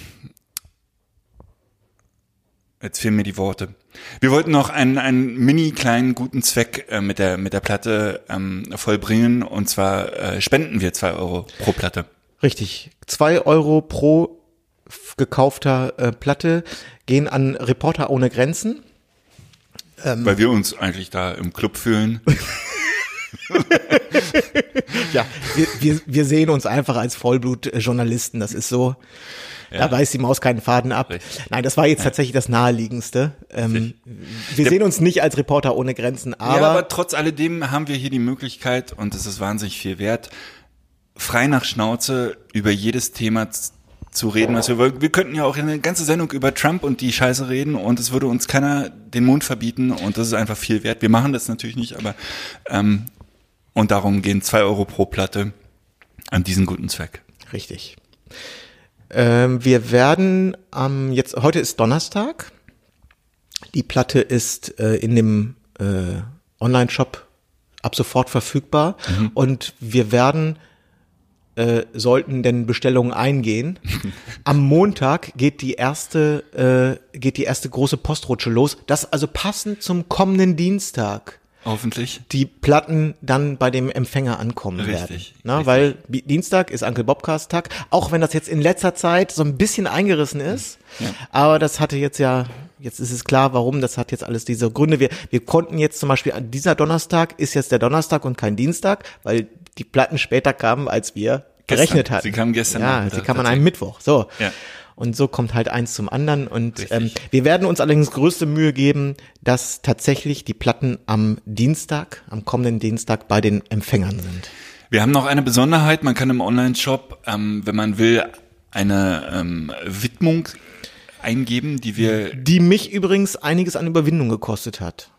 jetzt fehlen mir die Worte. Wir wollten noch einen, einen mini kleinen guten Zweck äh, mit der mit der Platte ähm, vollbringen und zwar äh, spenden wir zwei Euro pro Platte. Richtig. Zwei Euro pro gekaufter äh, Platte gehen an Reporter ohne Grenzen. Weil wir uns eigentlich da im Club fühlen. Ja, wir, wir, wir sehen uns einfach als Vollblutjournalisten, das ist so. Da reißt die Maus keinen Faden ab. Richtig. Nein, das war jetzt tatsächlich das Naheliegendste. Ähm, wir sehen uns nicht als Reporter ohne Grenzen, aber, ja, aber trotz alledem haben wir hier die Möglichkeit, und es ist wahnsinnig viel wert, frei nach Schnauze über jedes Thema zu reden, was wir wollen. Wir könnten ja auch eine ganze Sendung über Trump und die Scheiße reden und es würde uns keiner den Mund verbieten und das ist einfach viel wert. Wir machen das natürlich nicht, aber ähm, und darum gehen zwei Euro pro Platte an diesen guten Zweck. richtig. Ähm, wir werden am jetzt heute ist Donnerstag. Die Platte ist äh, in dem äh, Online-Shop ab sofort verfügbar Mhm. und wir werden äh, sollten denn Bestellungen eingehen. Am Montag geht die erste äh, geht die erste große Postrutsche los. Das also passend zum kommenden Dienstag Hoffentlich. die Platten dann bei dem Empfänger ankommen Richtig, werden. Na, richtig. weil Dienstag ist Uncle Bobcast Tag, auch wenn das jetzt in letzter Zeit so ein bisschen eingerissen ist. Aber das hatte jetzt ja, jetzt ist es klar, warum, das hat jetzt alles diese Gründe. Wir, wir konnten jetzt zum Beispiel, an dieser Donnerstag ist jetzt der Donnerstag und kein Dienstag, weil die Platten später kamen, als wir gerechnet hatten. Sie kamen gestern Ja, sie kamen an einem Mittwoch. So. Ja. Und so kommt halt eins zum anderen. Und Richtig. ähm, wir werden uns allerdings größte Mühe geben, dass tatsächlich die Platten am Dienstag, am kommenden Dienstag bei den Empfängern sind. Wir haben noch eine Besonderheit. Man kann im Online-Shop, ähm, wenn man will, eine ähm, Widmung eingeben, die wir Die mich übrigens einiges an Überwindung gekostet hat.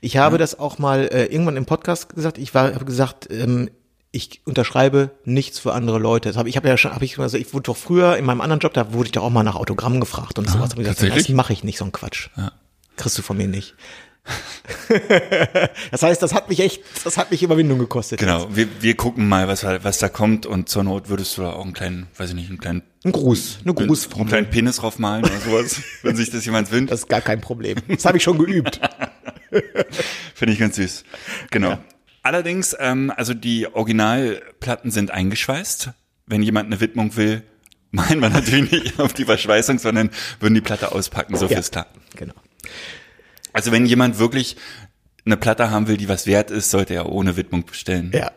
Ich habe das auch mal äh, irgendwann im Podcast gesagt. Ich war, habe gesagt, ähm, ich unterschreibe nichts für andere Leute. Das hab, ich habe ja schon, habe ich also ich wurde doch früher in meinem anderen Job, da wurde ich doch auch mal nach Autogramm gefragt und sowas. Hab ich gesagt, das mache ich nicht, so ein Quatsch. Kriegst du von mir nicht. das heißt, das hat mich echt, das hat mich Überwindung gekostet. Genau, wir, wir gucken mal, was, was da kommt und zur Not würdest du da auch einen kleinen, weiß ich nicht, einen kleinen, Ein Gruß, eine einen Grußformel. kleinen Penis draufmalen oder sowas, wenn sich das jemand wünscht. Das ist gar kein Problem. Das habe ich schon geübt. Finde ich ganz süß. Genau. Allerdings, ähm, also die Originalplatten sind eingeschweißt. Wenn jemand eine Widmung will, meinen wir natürlich nicht auf die Verschweißung, sondern würden die Platte auspacken, so viel ist klar. Genau. Also wenn jemand wirklich eine Platte haben will, die was wert ist, sollte er ohne Widmung bestellen. Ja,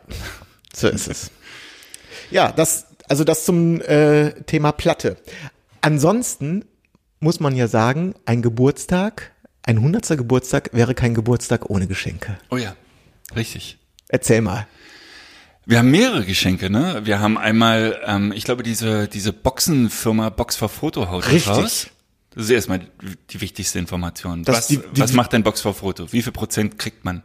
so ist es. Ja, das, also das zum äh, Thema Platte. Ansonsten muss man ja sagen, ein Geburtstag, ein hundertster Geburtstag wäre kein Geburtstag ohne Geschenke. Oh ja, richtig. Erzähl mal. Wir haben mehrere Geschenke, ne? Wir haben einmal, ähm, ich glaube, diese, diese Boxenfirma Box for Photo haut Richtig. raus. Das ist erstmal die wichtigste Information. Das was die- die- was macht denn Box for Photo? Wie viel Prozent kriegt man?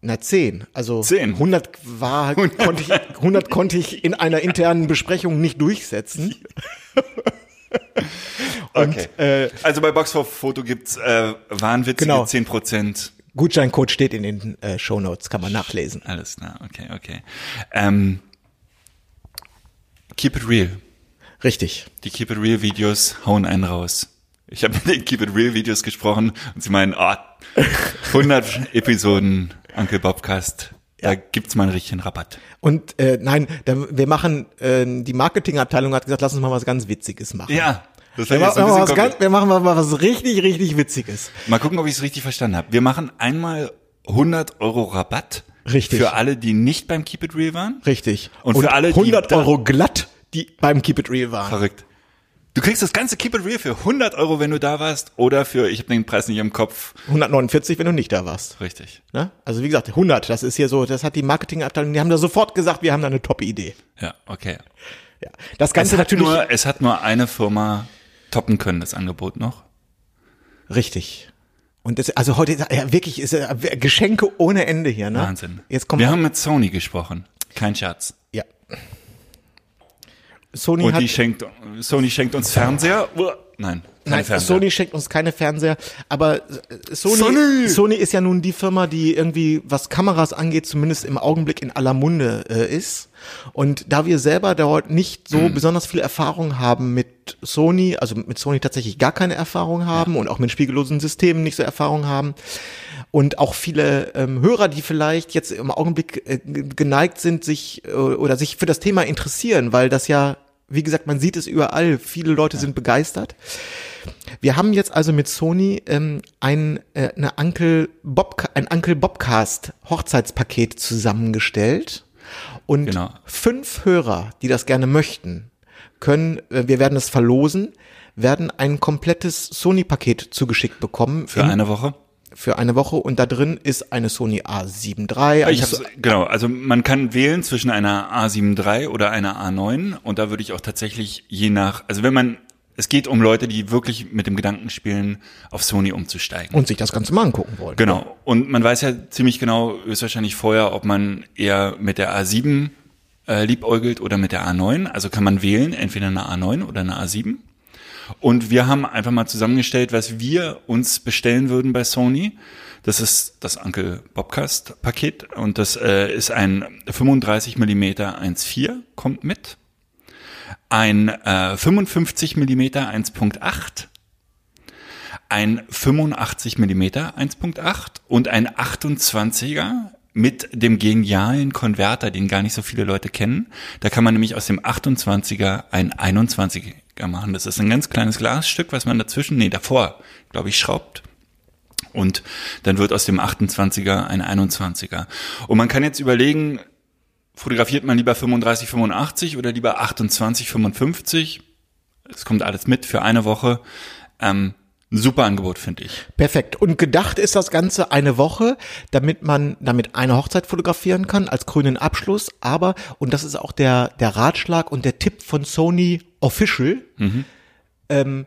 Na, zehn. Also 10. 100 war, konnte ich, 100 konnte ich in einer internen Besprechung nicht durchsetzen. Und äh, Also bei Box for Photo gibt's äh, wahnwitzige Genau. 10 Prozent. Gutscheincode steht in den äh, Show Notes, kann man nachlesen. Alles klar, okay, okay. Ähm, keep it real. Richtig. Die Keep It Real Videos hauen einen raus. Ich habe mit den Keep It Real Videos gesprochen und sie meinen, ah, 100 Episoden Uncle Bobcast, da gibt's mal einen richtigen Rabatt. Und äh, nein, da, wir machen, äh, die Marketingabteilung hat gesagt, lass uns mal was ganz Witziges machen. Ja, das Wir, machen bisschen was ganz, wir machen mal was richtig, richtig Witziges. Mal gucken, ob ich es richtig verstanden habe. Wir machen einmal 100 Euro Rabatt Richtig. für alle, die nicht beim Keep It Real waren. Richtig. Und für alle, die 100 da- Euro glatt, die beim Keep It Real waren. Verrückt. Du kriegst das ganze Keep It Real für 100 Euro, wenn du da warst, oder für, ich habe den Preis nicht im Kopf. 149, wenn du nicht da warst. Richtig. Ne? Also wie gesagt, 100, das ist hier so, das hat die Marketingabteilung, die haben da sofort gesagt, wir haben da eine Top-Idee. Ja, okay. Ja. Das Ganze Es hat, natürlich nur, es hat nur eine Firma toppen können, das Angebot noch. richtig. Und das, also heute, ja, wirklich, ist ja Geschenke ohne Ende hier, ne? Wahnsinn. Jetzt kommt Wir haben mit Sony gesprochen. Kein Scherz. ja. Sony Und hat die schenkt, Sony schenkt uns Fernseher. Nein, Nein, Fernseher. Sony schenkt uns keine Fernseher, aber äh, Sony, Sony! Sony ist ja nun die Firma, die irgendwie, was Kameras angeht, zumindest im Augenblick in aller Munde äh, ist. Und da wir selber dort nicht so Mhm. besonders viel Erfahrung haben mit Sony, also mit Sony tatsächlich gar keine Erfahrung haben und auch mit spiegellosen Systemen nicht so Erfahrung haben, und auch viele ähm, Hörer, die vielleicht jetzt im Augenblick äh, geneigt sind, sich äh, oder sich für das Thema interessieren, weil das ja, wie gesagt, man sieht es überall, viele Leute sind begeistert. Wir haben jetzt also mit Sony ähm, ein, äh, eine Uncle Bob, ein Uncle Bobcast Hochzeitspaket zusammengestellt und Genau. fünf Hörer, die das gerne möchten, können, äh, wir werden es verlosen, werden ein komplettes Sony-Paket zugeschickt bekommen Für in- eine Woche. für eine Woche und da drin ist eine Sony A7 III. Ich eine hab's, genau, also man kann wählen zwischen einer A7 III oder einer A9 und da würde ich auch tatsächlich je nach, also wenn man, es geht um Leute, die wirklich mit dem Gedanken spielen, auf Sony umzusteigen. und sich das Ganze mal angucken wollen. Genau. Und man weiß ja ziemlich genau, höchstwahrscheinlich vorher, ob man eher mit der A7 äh, liebäugelt oder mit der A9. Also kann man wählen, entweder eine A9 oder eine A7. Und wir haben einfach mal zusammengestellt, was wir uns bestellen würden bei Sony. Das ist das Uncle Bobcast Paket und das äh, ist ein 35 Millimeter 1.4 kommt mit, ein äh, 55 Millimeter 1.8, ein 85 Millimeter 1.8 und ein 28er mit dem genialen Konverter, den gar nicht so viele Leute kennen. Da kann man nämlich aus dem 28er ein 21er machen. Das ist ein ganz kleines Glasstück, was man dazwischen, nee, davor, glaube ich, schraubt. Und dann wird aus dem 28er ein 21er. Und man kann jetzt überlegen, fotografiert man lieber 35, 85 oder lieber 28, 55? Es kommt alles mit für eine Woche. Ähm, super Angebot, finde ich. Perfekt. Und gedacht ist das Ganze eine Woche, damit man damit eine Hochzeit fotografieren kann als grünen Abschluss. Aber, und das ist auch der, der Ratschlag und der Tipp von Sony Official, ähm,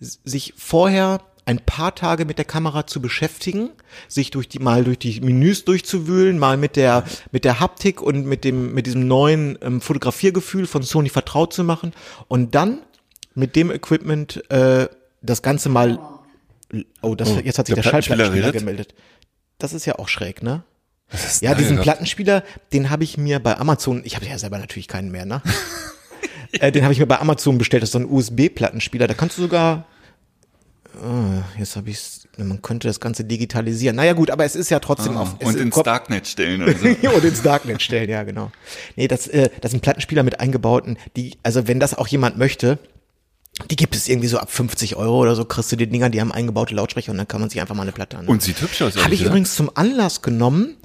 s- sich vorher ein paar Tage mit der Kamera zu beschäftigen, sich durch die mal durch die Menüs durchzuwühlen, mal mit der mit der Haptik und mit dem mit diesem neuen ähm, Fotografiergefühl von Sony vertraut zu machen und dann mit dem Equipment äh, das Ganze mal Oh, das, jetzt hat sich der der, Plattenspieler Schallplattenspieler gemeldet. Das ist ja auch schräg, ne? Ja, diesen gehabt? Plattenspieler, den habe ich mir bei Amazon, ich habe ja selber natürlich keinen mehr, ne? äh, den habe ich mir bei Amazon bestellt, das ist so ein USB-Plattenspieler, da kannst du sogar, oh, jetzt habe ich's, man könnte das Ganze digitalisieren. Naja gut, aber es ist ja trotzdem auf. Ah, und ist- ins kommt- Darknet stellen oder so. und ins Darknet stellen, ja, genau. Nee, das, äh, das sind Plattenspieler mit eingebauten, die, also wenn das auch jemand möchte, die gibt es irgendwie so ab 50 Euro oder so, kriegst du die Dinger, die haben eingebaute Lautsprecher und dann kann man sich einfach mal eine Platte an. Und sieht hübsch aus. Habe ich gesagt. übrigens zum Anlass genommen.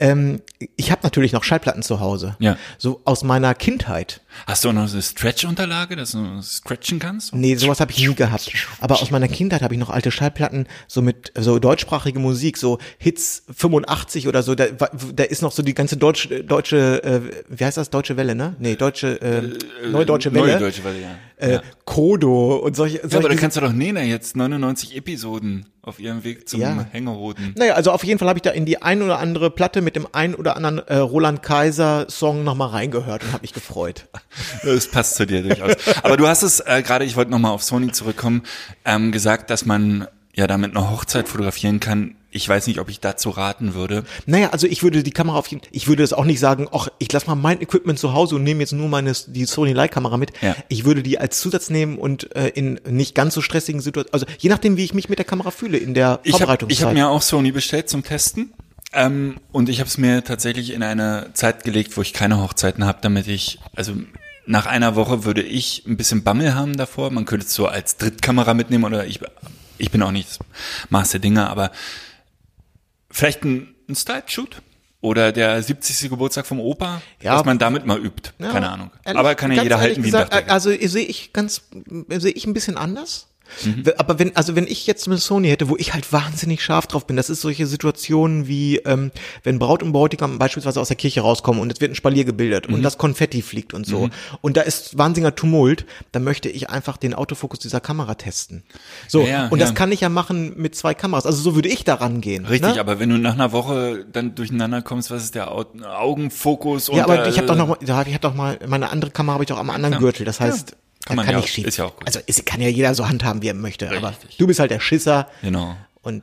Ähm, ich habe natürlich noch Schallplatten zu Hause. Ja. So aus meiner Kindheit. Hast du auch noch so eine Stretch-Unterlage, dass du scratchen kannst? Nee, sowas habe ich nie gehabt. Aber aus meiner Kindheit habe ich noch alte Schallplatten, so mit so deutschsprachige Musik, so Hits 85 oder so. Da, da ist noch so die ganze deutsche, deutsche äh, wie heißt das, Deutsche Welle, ne? Nee, deutsche, äh, Neue Deutsche Welle. Neue Deutsche Welle, ja. Äh, ja. Kodo und solche. solche ja, aber da kannst du doch Nena jetzt 99 Episoden auf ihrem Weg zum Ja. Hängeroten. Naja, also auf jeden Fall habe ich da in die ein oder andere Platte mit dem ein oder anderen äh, Roland Kaiser Song nochmal reingehört und habe mich gefreut. Das passt zu dir durchaus. Aber du hast es äh, gerade, ich wollte nochmal auf Sony zurückkommen, ähm, gesagt, dass man ja damit eine Hochzeit fotografieren kann. Ich weiß nicht, ob ich dazu raten würde. Naja, also ich würde die Kamera auf jeden ich würde das auch nicht sagen, ach, ich lass mal mein Equipment zu Hause und nehme jetzt nur meine die Sony Leica-Kamera mit. Ja. Ich würde die als Zusatz nehmen und äh, in nicht ganz so stressigen Situationen, also je nachdem, wie ich mich mit der Kamera fühle in der Ich habe hab mir auch Sony bestellt zum Testen. Ähm, und ich habe es mir tatsächlich in eine Zeit gelegt, wo ich keine Hochzeiten habe, damit ich, also nach einer Woche würde ich ein bisschen Bammel haben davor. Man könnte es so als Drittkamera mitnehmen oder ich, ich bin auch nicht das Maß der Dinge, aber vielleicht ein, ein Style-Shoot oder der 70. Geburtstag vom Opa, Ja. dass man damit mal übt. Ja, Keine Ahnung. ehrlich- aber kann ja jeder halten wie gesagt. Also sehe ich ganz, sehe ich ein bisschen anders. Mhm. Aber wenn, also wenn ich jetzt eine Sony hätte, wo ich halt wahnsinnig scharf drauf bin, das ist solche Situationen wie, ähm, wenn Braut und Bräutigam beispielsweise aus der Kirche rauskommen und es wird ein Spalier gebildet Mhm. und das Konfetti fliegt und so. Und da ist wahnsinniger Tumult, dann möchte ich einfach den Autofokus dieser Kamera testen. So, Ja, ja, und ja. das kann ich ja machen mit zwei Kameras. Also so würde ich da rangehen. Richtig, ne? aber wenn du nach einer Woche dann durcheinander kommst, was ist der Au Augenfokus? Ja, und, aber ich habe äh, doch noch, mal- ja, ich habe doch mal, meine andere Kamera habe ich doch am anderen Ja. Gürtel. Das heißt, Da Kann man kann ja ich ist ja auch gut. Also es kann ja jeder so handhaben, wie er möchte. Aber Richtig. du bist halt der Schisser. Genau. Und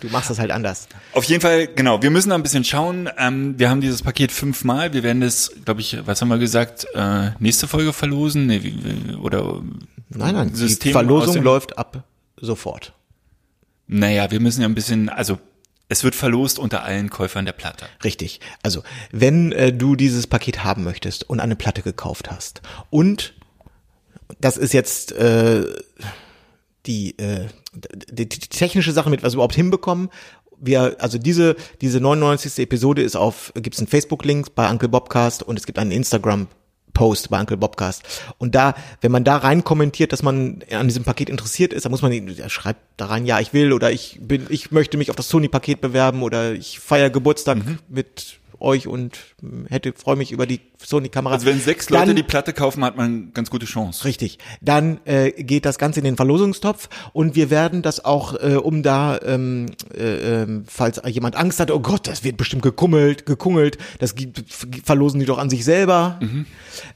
du machst das halt anders. Auf jeden Fall, genau, wir müssen da ein bisschen schauen. Ähm, wir haben dieses Paket fünfmal. Wir werden das, glaube ich, was haben wir gesagt, äh, nächste Folge verlosen? Nee, wie, oder Nein, nein, System die Verlosung läuft ab sofort. Naja, wir müssen ja ein bisschen, also es wird verlost unter allen Käufern der Platte. Richtig. Also, wenn äh, du dieses Paket haben möchtest und eine Platte gekauft hast und das ist jetzt äh, die, äh, die, die technische Sache, mit was wir überhaupt hinbekommen. Wir, also diese, diese 99. Episode ist auf, gibt es einen Facebook-Link bei Uncle Bobcast und es gibt einen Instagram Post bei Uncle Bobcast. Und da, wenn man da rein kommentiert, dass man an diesem Paket interessiert ist, dann muss man, er schreibt da rein, ja, ich will oder ich bin, ich möchte mich auf das Sony-Paket bewerben oder ich feiere Geburtstag mit euch und hm, hätte, freue mich über die Sony-Kamera. Also wenn sechs Leute Dann- die Platte kaufen, hat man eine ganz gute Chance. Richtig. Dann äh, geht das Ganze in den Verlosungstopf und wir werden das auch, äh, um da, ähm, äh, ähm, falls jemand Angst hat, oh Gott, das wird bestimmt gekummelt, gekungelt, das gibt, verlosen die doch an sich selber.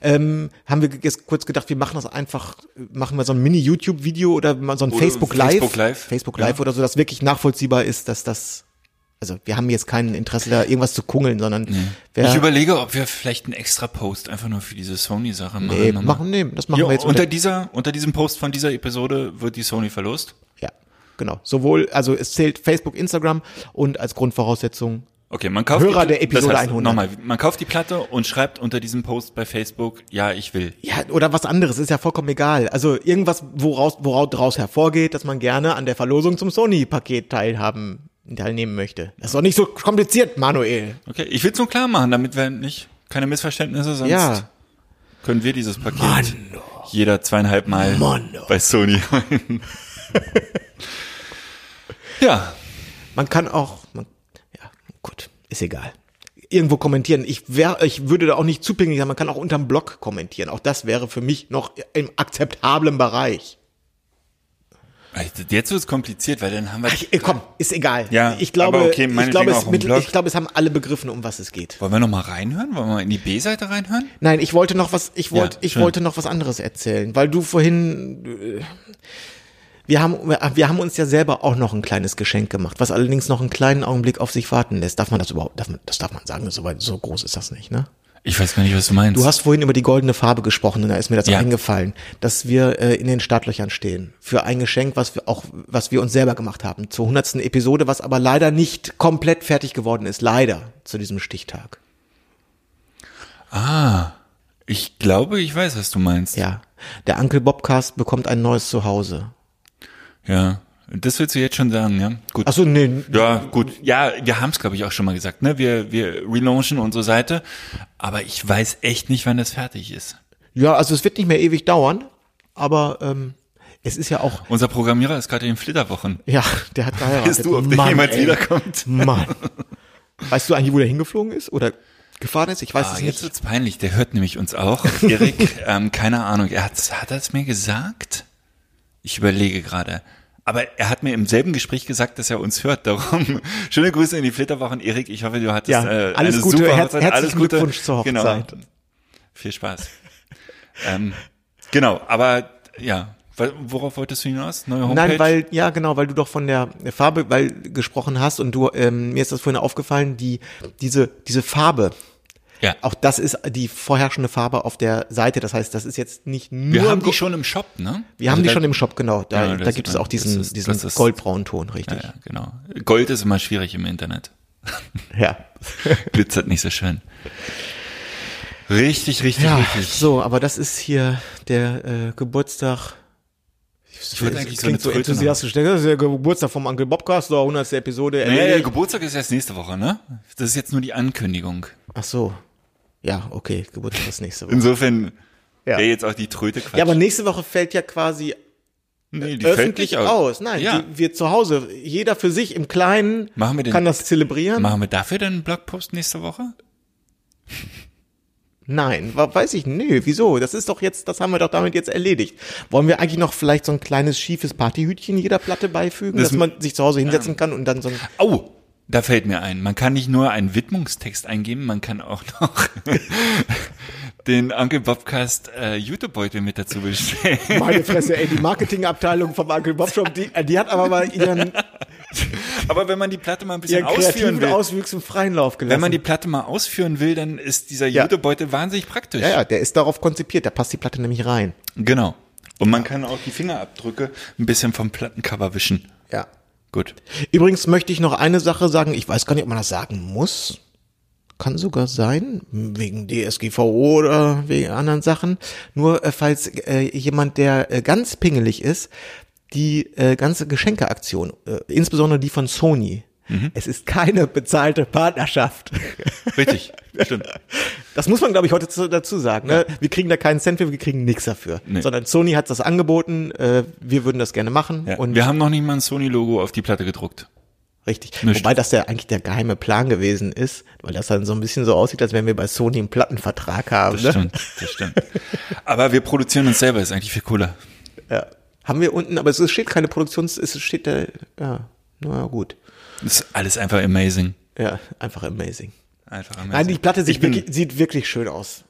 Ähm, haben wir jetzt kurz gedacht, wir machen das einfach, machen wir so ein Mini-YouTube-Video oder so ein Oder Facebook Live. Facebook Live. Facebook Live oder so, dass wirklich nachvollziehbar ist, dass das Also wir haben jetzt kein Interesse da irgendwas zu kungeln, sondern wer, Ich überlege, ob wir vielleicht einen extra Post einfach nur für diese Sony-Sache machen. nee, machen, nee, das machen Hier, wir jetzt unter unter, dieser, unter diesem Post von dieser Episode wird die Sony verlost. ja, genau. Sowohl, also es zählt Facebook, Instagram und als Grundvoraussetzung Okay, man kauft Hörer die, der Episode das heißt, 100. Nochmal, man kauft die Platte und schreibt unter diesem Post bei Facebook, ja, ich will. Ja, oder was anderes, ist ja vollkommen egal. Also irgendwas, woraus, woraus daraus hervorgeht, dass man gerne an der Verlosung zum Sony-Paket teilhaben, teilnehmen möchte. Das ist doch nicht so kompliziert, Manuel. Okay, ich will es nur klar machen, damit wir nicht keine Missverständnisse, sonst Ja. können wir dieses Paket jeder zweieinhalb Mal Mann, oh. bei Sony holen. ja, Man kann auch, man, ja, gut, ist egal. Irgendwo kommentieren. Ich wär, ich würde da auch nicht zupingelig sein. Man kann auch unterm Blog kommentieren. Auch das wäre für mich noch im akzeptablen Bereich. Jetzt wird es kompliziert, weil dann haben wir. Ach, komm, ist egal. Ja, ich glaube, okay, ich glaube, es, Blog. ich glaube, es haben alle begriffen, um was es geht. Wollen wir noch mal reinhören? Wollen wir mal in die B-Seite reinhören? Nein, ich wollte noch was, ich wollte, ich schön. wollte noch was anderes erzählen, weil du vorhin, äh, wir haben, wir haben uns ja selber auch noch ein kleines Geschenk gemacht, was allerdings noch einen kleinen Augenblick auf sich warten lässt. Darf man das überhaupt, darf man, das darf man sagen, so weit, so groß ist das nicht, ne? Ich weiß gar nicht, was du meinst. Du hast vorhin über die goldene Farbe gesprochen und da ist mir das Ja. eingefallen, dass wir äh, in den Startlöchern stehen für ein Geschenk, was wir auch, was wir uns selber gemacht haben zur hundertsten Episode, was aber leider nicht komplett fertig geworden ist, leider zu diesem Stichtag. ah, ich glaube, ich weiß, was du meinst. Ja, der Uncle Bobcast bekommt ein neues Zuhause. Ja. Das willst du jetzt schon sagen, ja? Gut. Ach so, nee, Ja, gut. Ja, wir haben es, glaube ich, auch schon mal gesagt. Ne? Wir, wir relaunchen unsere Seite, aber ich weiß echt nicht, wann das fertig ist. Ja, also es wird nicht mehr ewig dauern, aber ähm, es ist ja auch, Unser Programmierer ist gerade in den Flitterwochen. ja, der hat geheiratet. Weißt du, ob der Mann, jemals ey. wiederkommt? Mann. Weißt du eigentlich, wo der hingeflogen ist oder gefahren ist? Ich weiß Ah, es jetzt nicht. wird's peinlich. Der hört nämlich uns auch. Erik, ähm, keine Ahnung. Er hat, hat er es mir gesagt? Ich überlege gerade. Aber er hat mir im selben Gespräch gesagt, dass er uns hört. Darum schöne Grüße in die Flitterwochen. Erik, ich hoffe, du hattest Ja, äh, alles eine Gute, super herz- Hochzeit. alles Gute. Glückwunsch zur Genau. Hochzeit. Viel Spaß. ähm, genau, aber ja, worauf wolltest du hinaus? Neue Homepage? Nein, weil, ja, genau, weil du doch von der Farbe, weil gesprochen hast und du, ähm, mir ist das vorhin aufgefallen, die, diese, diese Farbe, ja. auch das ist die vorherrschende Farbe auf der Seite. Das heißt, das ist jetzt nicht nur. wir haben die schon im Shop, ne? wir haben Also die da- schon im Shop, genau. Da, Ja, da gibt es auch diesen, ist- diesen ist- goldbraunen Ton, richtig. Ja, ja, genau. Gold ist immer schwierig im Internet. Ja. Glitzert nicht so schön. Richtig, richtig, Ja, richtig. so, aber das ist hier der äh, Geburtstag. Ich würde eigentlich so Klingt so Tröte enthusiastisch. Das ist der Geburtstag vom Uncle Bobcast, oder 100. Episode. Nee, der. Geburtstag ist erst nächste Woche, ne? Das ist jetzt nur die Ankündigung. Ach so. Ja, okay, Geburtstag ist nächste Woche. Insofern Ja. wäre jetzt auch die Tröte Quatsch. Ja, aber nächste Woche fällt ja quasi nee, die fällt öffentlich nicht aus. Nein, Ja. die, wir zu Hause, jeder für sich im Kleinen Machen wir den- kann das zelebrieren. Machen wir dafür dann einen Blogpost nächste Woche? Nein, weiß ich, nö, wieso? Das ist doch jetzt, das haben wir doch damit jetzt erledigt. Wollen wir eigentlich noch vielleicht so ein kleines schiefes Partyhütchen jeder Platte beifügen, Das dass man sich zu Hause hinsetzen kann und dann so ein, Oh, da fällt mir ein. Man kann nicht nur einen Widmungstext eingeben, man kann auch noch den Uncle Bobcast äh, YouTube-Beutel mit dazu bestellen. meine Fresse, ey, die Marketingabteilung vom Uncle Bob Shop, die, die hat aber mal ihren, Aber wenn man die Platte mal ein bisschen ausführen will, im freien Lauf gelassen. wenn man die Platte mal ausführen will, dann ist dieser Ja. YouTube-Beutel wahnsinnig praktisch. ja, ja, der ist darauf konzipiert, da passt die Platte nämlich rein. Genau. Und man kann auch die Fingerabdrücke ein bisschen vom Plattencover wischen. Ja. Gut. Übrigens möchte ich noch eine Sache sagen. Ich weiß gar nicht, ob man das sagen muss. Kann sogar sein, wegen DSGVO oder wegen anderen Sachen. Nur äh, falls äh, jemand, der äh, ganz pingelig ist, die äh, ganze Geschenkeaktion, äh, insbesondere die von Sony, es ist keine bezahlte Partnerschaft. Richtig. Stimmt. Das muss man, glaube ich, heute zu, dazu sagen. Ne? Wir kriegen da keinen Cent für, wir kriegen nichts dafür. Nee. Sondern Sony hat das angeboten, äh, wir würden das gerne machen. Ja. Und Wir haben noch nicht mal ein Sony-Logo auf die Platte gedruckt. Richtig. Nicht. Wobei das ja eigentlich der geheime Plan gewesen ist, weil das dann so ein bisschen so aussieht, als wenn wir bei Sony einen Plattenvertrag haben. Das Ne? stimmt, das stimmt. Aber wir produzieren uns selber, ist eigentlich viel cooler. Ja. Haben wir unten, aber es steht keine Produktions, es steht da, ja, na gut. Das ist alles einfach amazing. Ja, einfach amazing. Einfach amazing. Nein, die Platte sieht, bin, wirklich, sieht wirklich schön aus.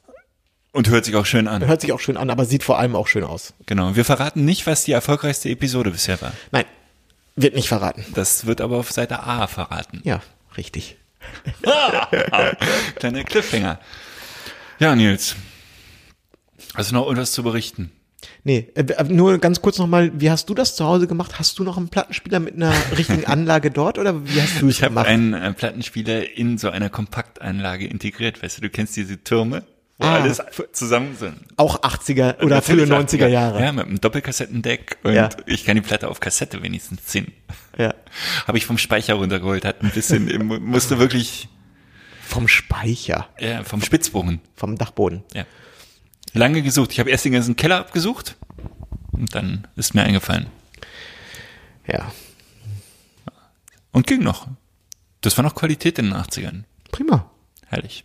und hört sich auch schön an. Hört sich auch schön an, aber sieht vor allem auch schön aus. Genau. Wir verraten nicht, was die erfolgreichste Episode bisher war. Nein, wird nicht verraten. Das wird aber auf Seite A verraten. Ja. Richtig. Kleiner Cliffhanger. Ja, Nils. Hast du noch irgendwas zu berichten? Nee, äh, nur ganz kurz nochmal, wie hast du das zu Hause gemacht? Hast du noch einen Plattenspieler mit einer richtigen Anlage dort oder wie hast du es Ich habe gemacht? einen äh, Plattenspieler in so einer Kompaktanlage integriert. Weißt du, du kennst diese Türme, wo Ah. alles zusammen sind. Auch 80er oder frühe Natürlich 90er Jahre. Ja, mit einem Doppelkassettendeck und Ja. ich kann die Platte auf Kassette wenigstens ziehen. Ja. Habe ich vom Speicher runtergeholt, hat ein bisschen, musste wirklich Vom Speicher, ja, vom Spitzbogen. vom Dachboden. Ja. Lange gesucht. Ich habe erst den ganzen Keller abgesucht und dann ist mir eingefallen. Ja. Und ging noch. Das war noch Qualität in den 80ern. Prima. Herrlich.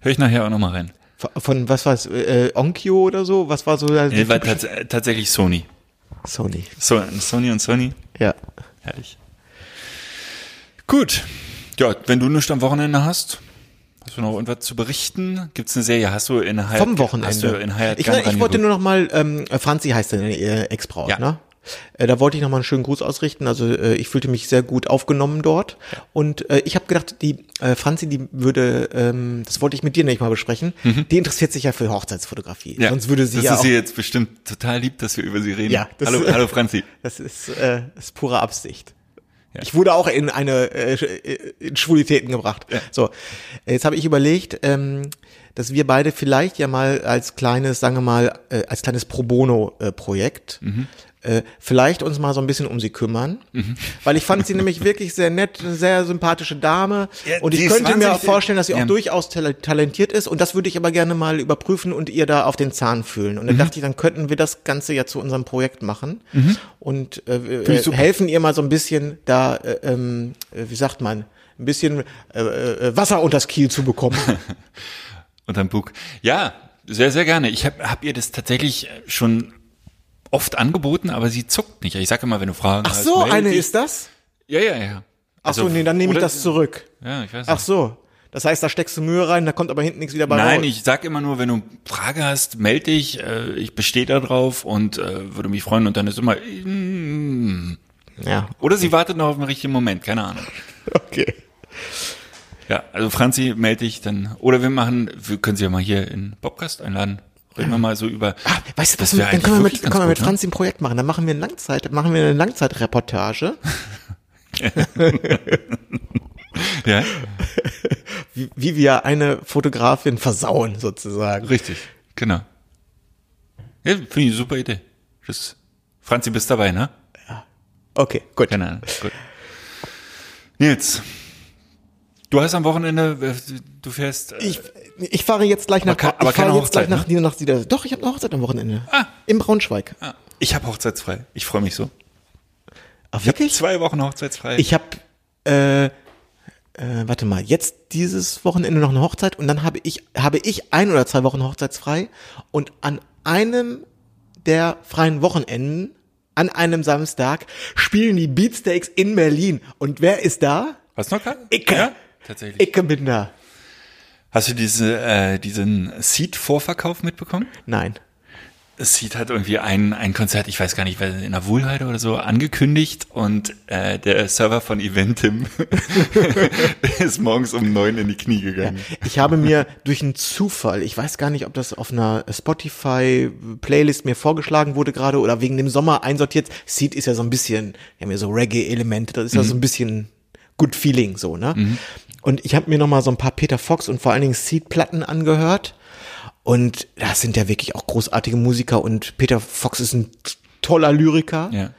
Hör ich nachher auch noch mal rein. Von, von was war es, äh, Onkyo oder so? Was war so der Nee, war tats äh, tatsächlich Sony. Sony? So, Sony und Sony. Ja. Herrlich. Gut. Ja, wenn du nichts am Wochenende hast, hast du noch irgendwas zu berichten? Gibt's eine Serie? Hast du in Hayat, Vom Wochenende. Hast du in Hayat ich, ich wollte nur noch mal, ähm, Franzi heißt deine äh, Ex-Braut, Ja. ne? Äh, Da wollte ich noch mal einen schönen Gruß ausrichten. Also äh, ich fühlte mich sehr gut aufgenommen dort. Und äh, ich habe gedacht, die äh, Franzi, die würde, ähm, das wollte ich mit dir nicht mal besprechen, die interessiert sich ja für Hochzeitsfotografie. Mhm. ja, Sonst würde sie das ja ist auch, sie jetzt bestimmt total lieb, dass wir über sie reden. Ja, das- hallo, hallo Franzi. Das ist, äh, das ist pure Absicht. Ja. Ich wurde auch in eine äh, in Schwulitäten gebracht. So, jetzt habe ich überlegt, ähm, dass wir beide vielleicht ja mal als kleines, sagen wir mal, äh, als kleines Pro Bono äh, Mhm. Äh, vielleicht uns mal so ein bisschen um sie kümmern, weil ich fand sie nämlich wirklich sehr nett, eine sehr sympathische Dame Ja, und ich könnte mir auch vorstellen, dass sie auch Ja. durchaus tal talentiert ist und das würde ich aber gerne mal überprüfen und ihr da auf den Zahn fühlen. Und dann Mhm. dachte ich, dann könnten wir das Ganze ja zu unserem Projekt machen und äh, äh, helfen ihr mal so ein bisschen da, äh, ähm, äh, wie sagt man, ein bisschen äh, Wasser unters Kiel zu bekommen. Unterm Bug. Ja, sehr, sehr gerne. Ich habe hab ihr das tatsächlich schon oft angeboten, aber sie zuckt nicht. Ich sage immer, wenn du Fragen Ach hast. so, melde eine dich. ist das? Ja, ja, ja. Ach so, nee, dann nehme ich das zurück. Ja, ich weiß Ach so. Das heißt, da steckst du Mühe rein, da kommt aber hinten nichts wieder bei Nein, raus. ich sag immer nur, wenn du Frage hast, melde dich. Äh, ich bestehe da drauf und äh, würde mich freuen. Und dann ist immer, mm. Ja, oder sie wartet noch auf den richtigen Moment, keine Ahnung. okay. Ja, also Franzi, melde dich dann. Oder wir machen, wir können sie ja mal hier in Podcast einladen. Reden wir mal so über. Ah, weißt du, was, Das wär dann können wir mit, können wir mit ne? Franz ein Projekt machen. Dann machen wir eine Langzeit, machen wir eine Langzeitreportage, Ja, wie, wie wir eine Fotografin versauen, sozusagen. richtig, genau. Ja, finde ich eine super Idee. Das, Franzi, bist dabei, ne? Okay, gut. Keine Ahnung. Gut. Nils, du hast am Wochenende, äh, du fährst. Äh, Ich, ich fahre jetzt gleich nach, Aber aber ich fahre keine jetzt gleich Hochzeit, nach, ne? nach, nach Doch, ich habe eine Hochzeit am Wochenende. Ah. In Braunschweig. ah, ich habe hochzeitsfrei. Ich freue mich so. Ach, Ich habe zwei Wochen hochzeitsfrei. Ich habe, äh, äh, warte mal, jetzt dieses Wochenende noch eine Hochzeit und dann habe ich, habe ich ein oder zwei Wochen hochzeitsfrei und an einem der freien Wochenenden, an einem Samstag, spielen die Beatsteaks in Berlin. Und wer ist da? Was noch? Icke. Ja, tatsächlich. Icke bin da. Hast du diese, äh, diesen Seed-Vorverkauf mitbekommen? Nein. Seed hat irgendwie ein, ein Konzert, ich weiß gar nicht, wer- in der Wohlheide oder so, angekündigt und äh, der Server von Eventim ist morgens um neun in die Knie gegangen. Ich habe mir durch einen Zufall, ich weiß gar nicht, ob das auf einer Spotify-Playlist mir vorgeschlagen wurde gerade oder wegen dem Sommer einsortiert. Seed ist ja so ein bisschen, wir haben ja so Reggae-Elemente, das ist ja so ein bisschen Good Feeling so, ne? Und ich habe mir noch mal so ein paar Peter Fox und vor allen Dingen Seed-Platten angehört und das sind ja wirklich auch großartige Musiker und Peter Fox ist ein toller Lyriker. Ja.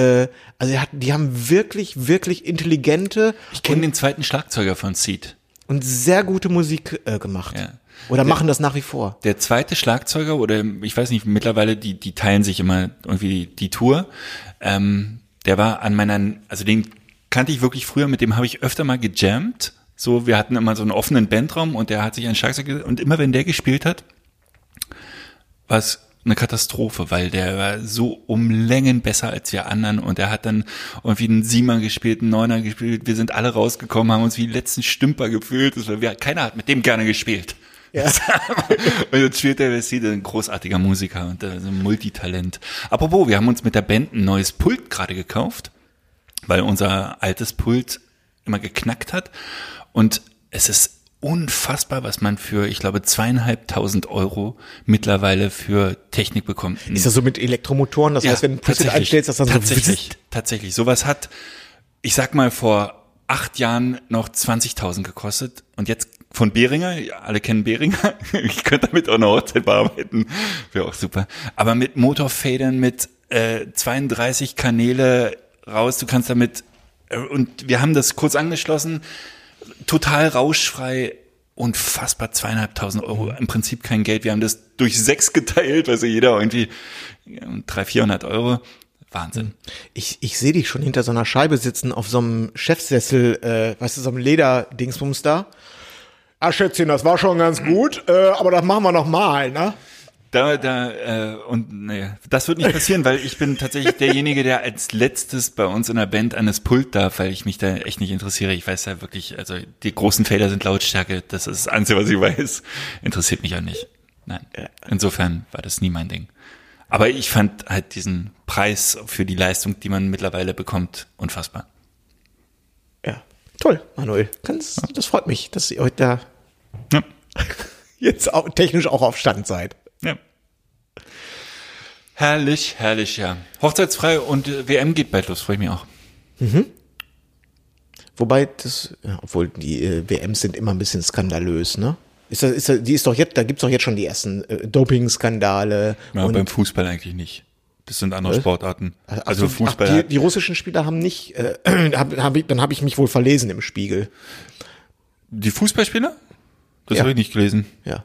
Äh, also er hat, die haben wirklich, wirklich intelligente Ich kenne den zweiten Schlagzeuger von Seed. und sehr gute Musik äh, gemacht. Ja. Oder machen das nach wie vor. Der zweite Schlagzeuger oder ich weiß nicht, mittlerweile die die teilen sich immer irgendwie die, die Tour. Ähm, der war an meiner, also den kannte ich wirklich früher, mit dem habe ich öfter mal gejammt. So, wir hatten immer so einen offenen Bandraum und der hat sich ein Schlagzeug und immer wenn der gespielt hat, war es eine Katastrophe, weil der war so um Längen besser als wir anderen und er hat dann irgendwie einen Siemer gespielt, einen Neuner gespielt. Wir sind alle rausgekommen, haben uns wie die letzten Stümper gefühlt. Das war, wir, keiner hat mit dem gerne gespielt. Ja. und jetzt spielt der Veside, ein großartiger Musiker und äh, ein Multitalent. Apropos, wir haben uns mit der Band ein neues Pult gerade gekauft, weil unser altes Pult immer geknackt hat. Und es ist unfassbar, was man für, ich glaube, zweieinhalbtausend Euro mittlerweile für Technik bekommt. Ist das so mit Elektromotoren? Das heißt, wenn du Putzit tatsächlich. einstellst, dass dann tatsächlich, so tatsächlich. Sowas hat, ich sag mal, vor acht Jahren noch 20.000 gekostet und jetzt von Behringer, ja, alle kennen Behringer, ich könnte damit auch eine Hochzeit bearbeiten, wäre auch super. Aber mit Motorfedern, mit äh, 32 Kanäle raus, du kannst damit, äh, und wir haben das kurz angeschlossen, total rauschfrei, unfassbar zweieinhalbtausend Euro, im Prinzip kein Geld. Wir haben das durch sechs geteilt, also jeder irgendwie 300, 400 Euro. Wahnsinn. Ich, ich sehe dich schon hinter so einer Scheibe sitzen, auf so einem Chefsessel, äh, weißt du, so einem Lederdingsbums da. Ah, Schätzchen, das war schon ganz gut, äh, aber das machen wir noch mal, ne? Da, da, äh, und naja, das wird nicht passieren, weil ich bin tatsächlich derjenige, der als letztes bei uns in der Band an das Pult darf, weil ich mich da echt nicht interessiere. Ich weiß ja wirklich, also die großen Felder sind Lautstärke, das ist das Einzige, was ich weiß. Interessiert mich auch nicht. Nein. Insofern war das nie mein Ding. Aber ich fand halt diesen Preis für die Leistung, die man mittlerweile bekommt, unfassbar. Ja. Toll, Manuel. Ganz, das freut mich, dass ihr heute da Ja. jetzt auch, technisch auch auf Stand seid. Ja. Herrlich, herrlich, ja. Hochzeitsfrei und WM geht bald los, freue ich mich auch. Wobei das, ja, obwohl die äh, WMs sind immer ein bisschen skandalös, ne? Ist das, ist das, die ist doch jetzt, da gibt's doch jetzt schon die ersten äh, Doping-Skandale. Ja, und- beim Fußball eigentlich nicht. Das sind andere Was? Sportarten. Ach, Also ach, Fußball die, hat, die russischen Spieler haben nicht, äh, hab, hab ich, dann habe ich mich wohl verlesen im Spiegel. die Fußballspieler? Das Ja. habe ich nicht gelesen. Ja.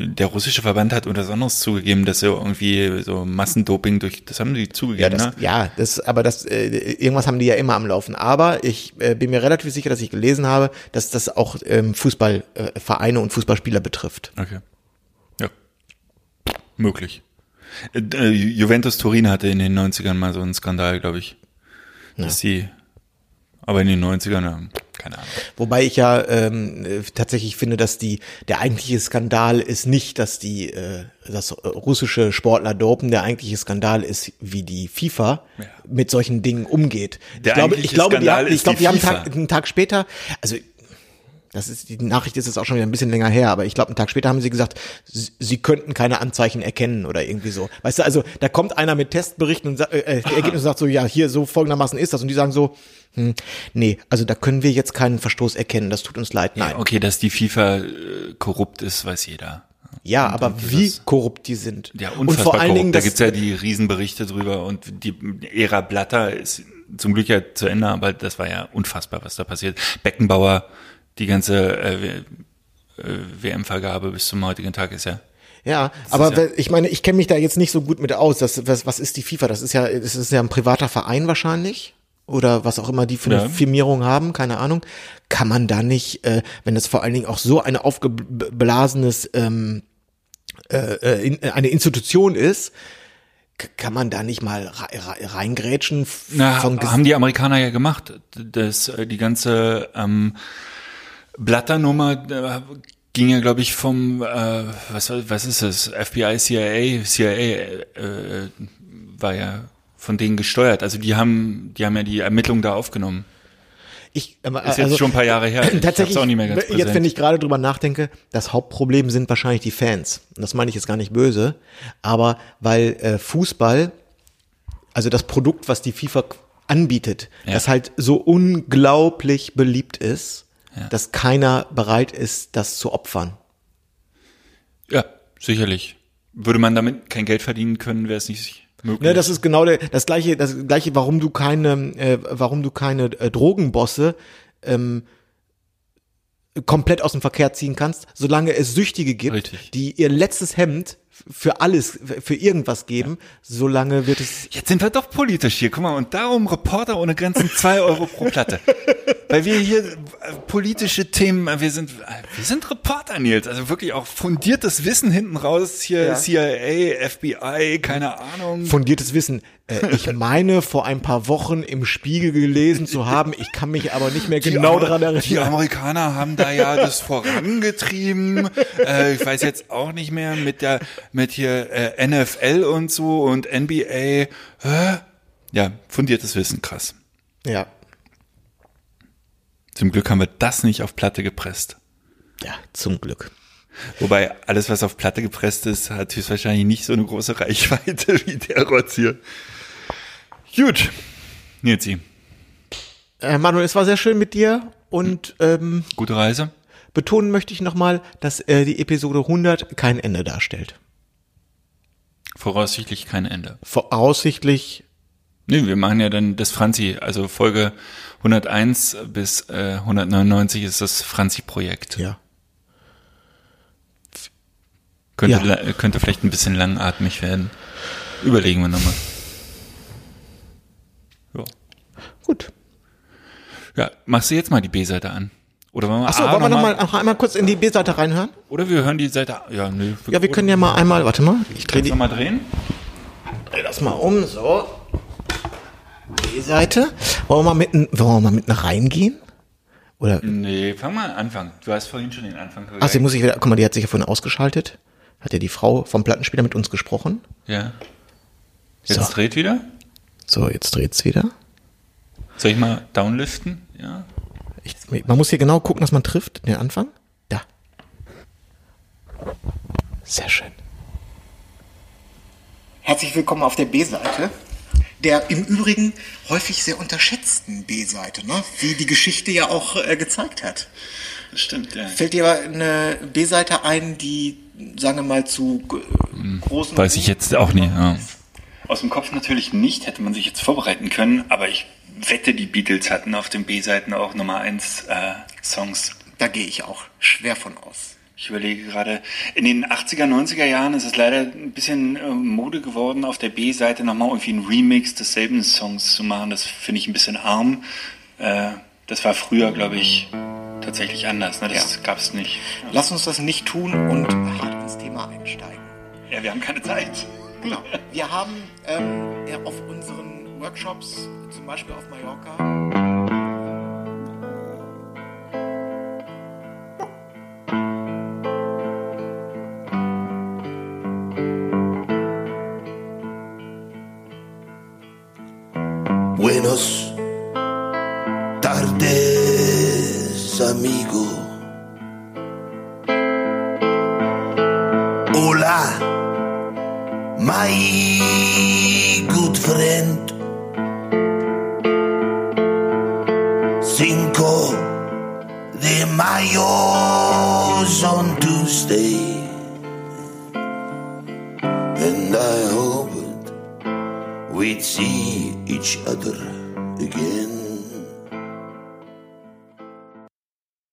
Der russische Verband hat unter anderes zugegeben, dass er irgendwie so Massendoping durch, das haben die Ja, zugegeben, das, ne? ja, das, aber das, äh, irgendwas haben die ja immer am Laufen. Aber ich äh, bin mir relativ sicher, dass ich gelesen habe, dass das auch ähm, Fußballvereine äh, und Fußballspieler betrifft. Okay. Ja. Möglich. Äh, äh, Juventus Turin hatte in den 90ern mal so einen Skandal, glaube ich. Dass die, aber in den 90ern, ja, keine Ahnung. Wobei ich ja ähm, äh, tatsächlich finde, dass die der eigentliche Skandal ist nicht, dass die äh, dass äh, russische Sportler dopen. Der eigentliche Skandal ist, wie die FIFA Ja. mit solchen Dingen umgeht. Der ich glaube, ich glaube, die, Skandal haben- ich glaube, die die haben FIFA. einen Tag, einen Tag später, also das ist, die Nachricht ist jetzt auch schon wieder ein bisschen länger her, aber ich glaube, einen Tag später haben sie gesagt, sie, sie könnten keine Anzeichen erkennen oder irgendwie so. Weißt du, also da kommt einer mit Testberichten und äh, äh, die Ergebnisse sagt so, ja, hier so folgendermaßen ist das und die sagen so, hm, nee, also da können wir jetzt keinen Verstoß erkennen, das tut uns leid, nein. Ja, okay, dass die FIFA äh, korrupt ist, weiß jeder. Ja, aber wie korrupt die sind. Ja, und unfassbar vor allen. Dingen, da gibt's ja die Riesenberichte drüber und die Ära Blatter ist zum Glück ja zu Ende, aber das war ja unfassbar, was da passiert. Beckenbauer, die ganze äh, W- äh, WM-Vergabe bis zum heutigen Tag ist ja ja, aber ja- ich meine, ich kenne mich da jetzt nicht so gut mit aus. Das, was, was ist die FIFA? Das ist ja, das ist ja ein privater Verein wahrscheinlich. Oder was auch immer die für eine Ja. Firmierung haben, keine Ahnung. Kann man da nicht, äh, wenn das vor allen Dingen auch so eine aufgeblasenes, ähm, äh, äh, in, eine Institution ist, kann man da nicht mal re re reingrätschen? Na, haben die Amerikaner ja gemacht. Das, äh, die ganze ähm, Blatter-Nummer äh, ging ja, glaube ich, vom, äh, was, was ist es, FBI, CIA, CIA äh, war ja von denen gesteuert. Also die haben, die haben ja die Ermittlungen da aufgenommen. Ich, aber, Ist jetzt schon ein paar Jahre her. Ich Tatsächlich, auch nicht mehr ganz jetzt wenn ich gerade drüber nachdenke, das Hauptproblem sind wahrscheinlich die Fans. Und das meine ich jetzt gar nicht böse, aber weil äh, Fußball, also das Produkt, was die FIFA anbietet, Ja. das halt so unglaublich beliebt ist, Ja. dass keiner bereit ist, das zu opfern. Ja, sicherlich. Würde man damit kein Geld verdienen können, wäre es nicht möglich. Ne, das ist genau der, das gleiche, das gleiche, warum du keine, äh, warum du keine äh, Drogenbosse ähm, komplett aus dem Verkehr ziehen kannst, solange es Süchtige gibt, Richtig. die ihr letztes Hemd für alles, für irgendwas geben, solange wird es. Jetzt sind wir doch politisch hier. Guck mal, und darum Reporter ohne Grenzen zwei Euro pro Platte. Weil wir hier äh, politische Themen, äh, wir sind, äh, wir sind Reporter, Nils. Also wirklich auch fundiertes Wissen hinten raus. Hier Ja. CIA, FBI, keine Ahnung. Fundiertes Wissen. Ich meine, vor ein paar Wochen im Spiegel gelesen zu haben, ich kann mich aber nicht mehr genau daran Die erinnern. Amerikaner haben da ja das vorangetrieben. Äh, ich weiß jetzt auch nicht mehr mit der mit hier äh, NFL und so und NBA. Hä? Ja, fundiertes Wissen, krass. Ja. Zum Glück haben wir das nicht auf Platte gepresst. Ja, zum Glück. Wobei alles, was auf Platte gepresst ist, hat höchstwahrscheinlich nicht so eine große Reichweite wie der Rotz hier. Gut. Nilsi, Äh, Manuel, es war sehr schön mit dir und ähm, gute Reise. betonen möchte ich nochmal, dass äh, die Episode 100 kein Ende darstellt. Voraussichtlich kein Ende. Voraussichtlich, Nee, wir machen ja dann das Franzi, also Folge 101 bis äh, 199 ist das Franzi-Projekt. ja. Könnte, Ja. könnte vielleicht ein bisschen langatmig werden. Überlegen wir nochmal. Ja. Gut. ja, machst du jetzt mal die B-Seite an? Oder wollen wir, Achso, wollen wir noch nochmal noch einmal kurz in die B-Seite reinhören? Oder wir hören die Seite. Ja, nö. Ja, wir können ja mal einmal, warte mal, ich drehe die, nochmal drehen. dreh das mal um, so. B-Seite. Wollen wir mal mitten, wollen wir mal mitten reingehen? Oder, Nee, fang mal an Anfang. Du hast vorhin schon den Anfang gesagt. ach, sie muss ich wieder, guck mal, die hat sich ja vorhin ausgeschaltet. Hat ja die Frau vom Plattenspieler mit uns gesprochen. Ja. Jetzt So. dreht wieder. So, jetzt dreht's wieder. Soll ich mal downliften? Man muss hier genau gucken, dass man trifft, den Anfang. Da. Sehr schön. Herzlich willkommen auf der B-Seite. Der im Übrigen häufig sehr unterschätzten B-Seite, ne? wie die Geschichte ja auch äh, gezeigt hat. Das stimmt, ja. Fällt dir eine B-Seite ein, die, sagen wir mal, zu äh, großen... Weiß ich jetzt auch nicht. Ja. Aus dem Kopf natürlich nicht, hätte man sich jetzt vorbereiten können, aber ich wette, die Beatles hatten auf den B-Seiten auch Nummer 1 äh, Songs. Da gehe ich auch schwer von aus. Ich überlege gerade, in den 80er, 90er Jahren ist es leider ein bisschen äh, Mode geworden, auf der B-Seite nochmal irgendwie einen Remix desselben Songs zu machen. Das finde ich ein bisschen arm. Äh, das war früher, glaube ich, tatsächlich anders. Ne? Das Ja. gab es nicht. Lass uns das nicht tun und hart ins Thema einsteigen. Ja, wir haben keine Zeit. Genau. Wir haben ähm, ja, auf unseren Workshops, zum Beispiel auf Mallorca, Buenos tardes, amigo.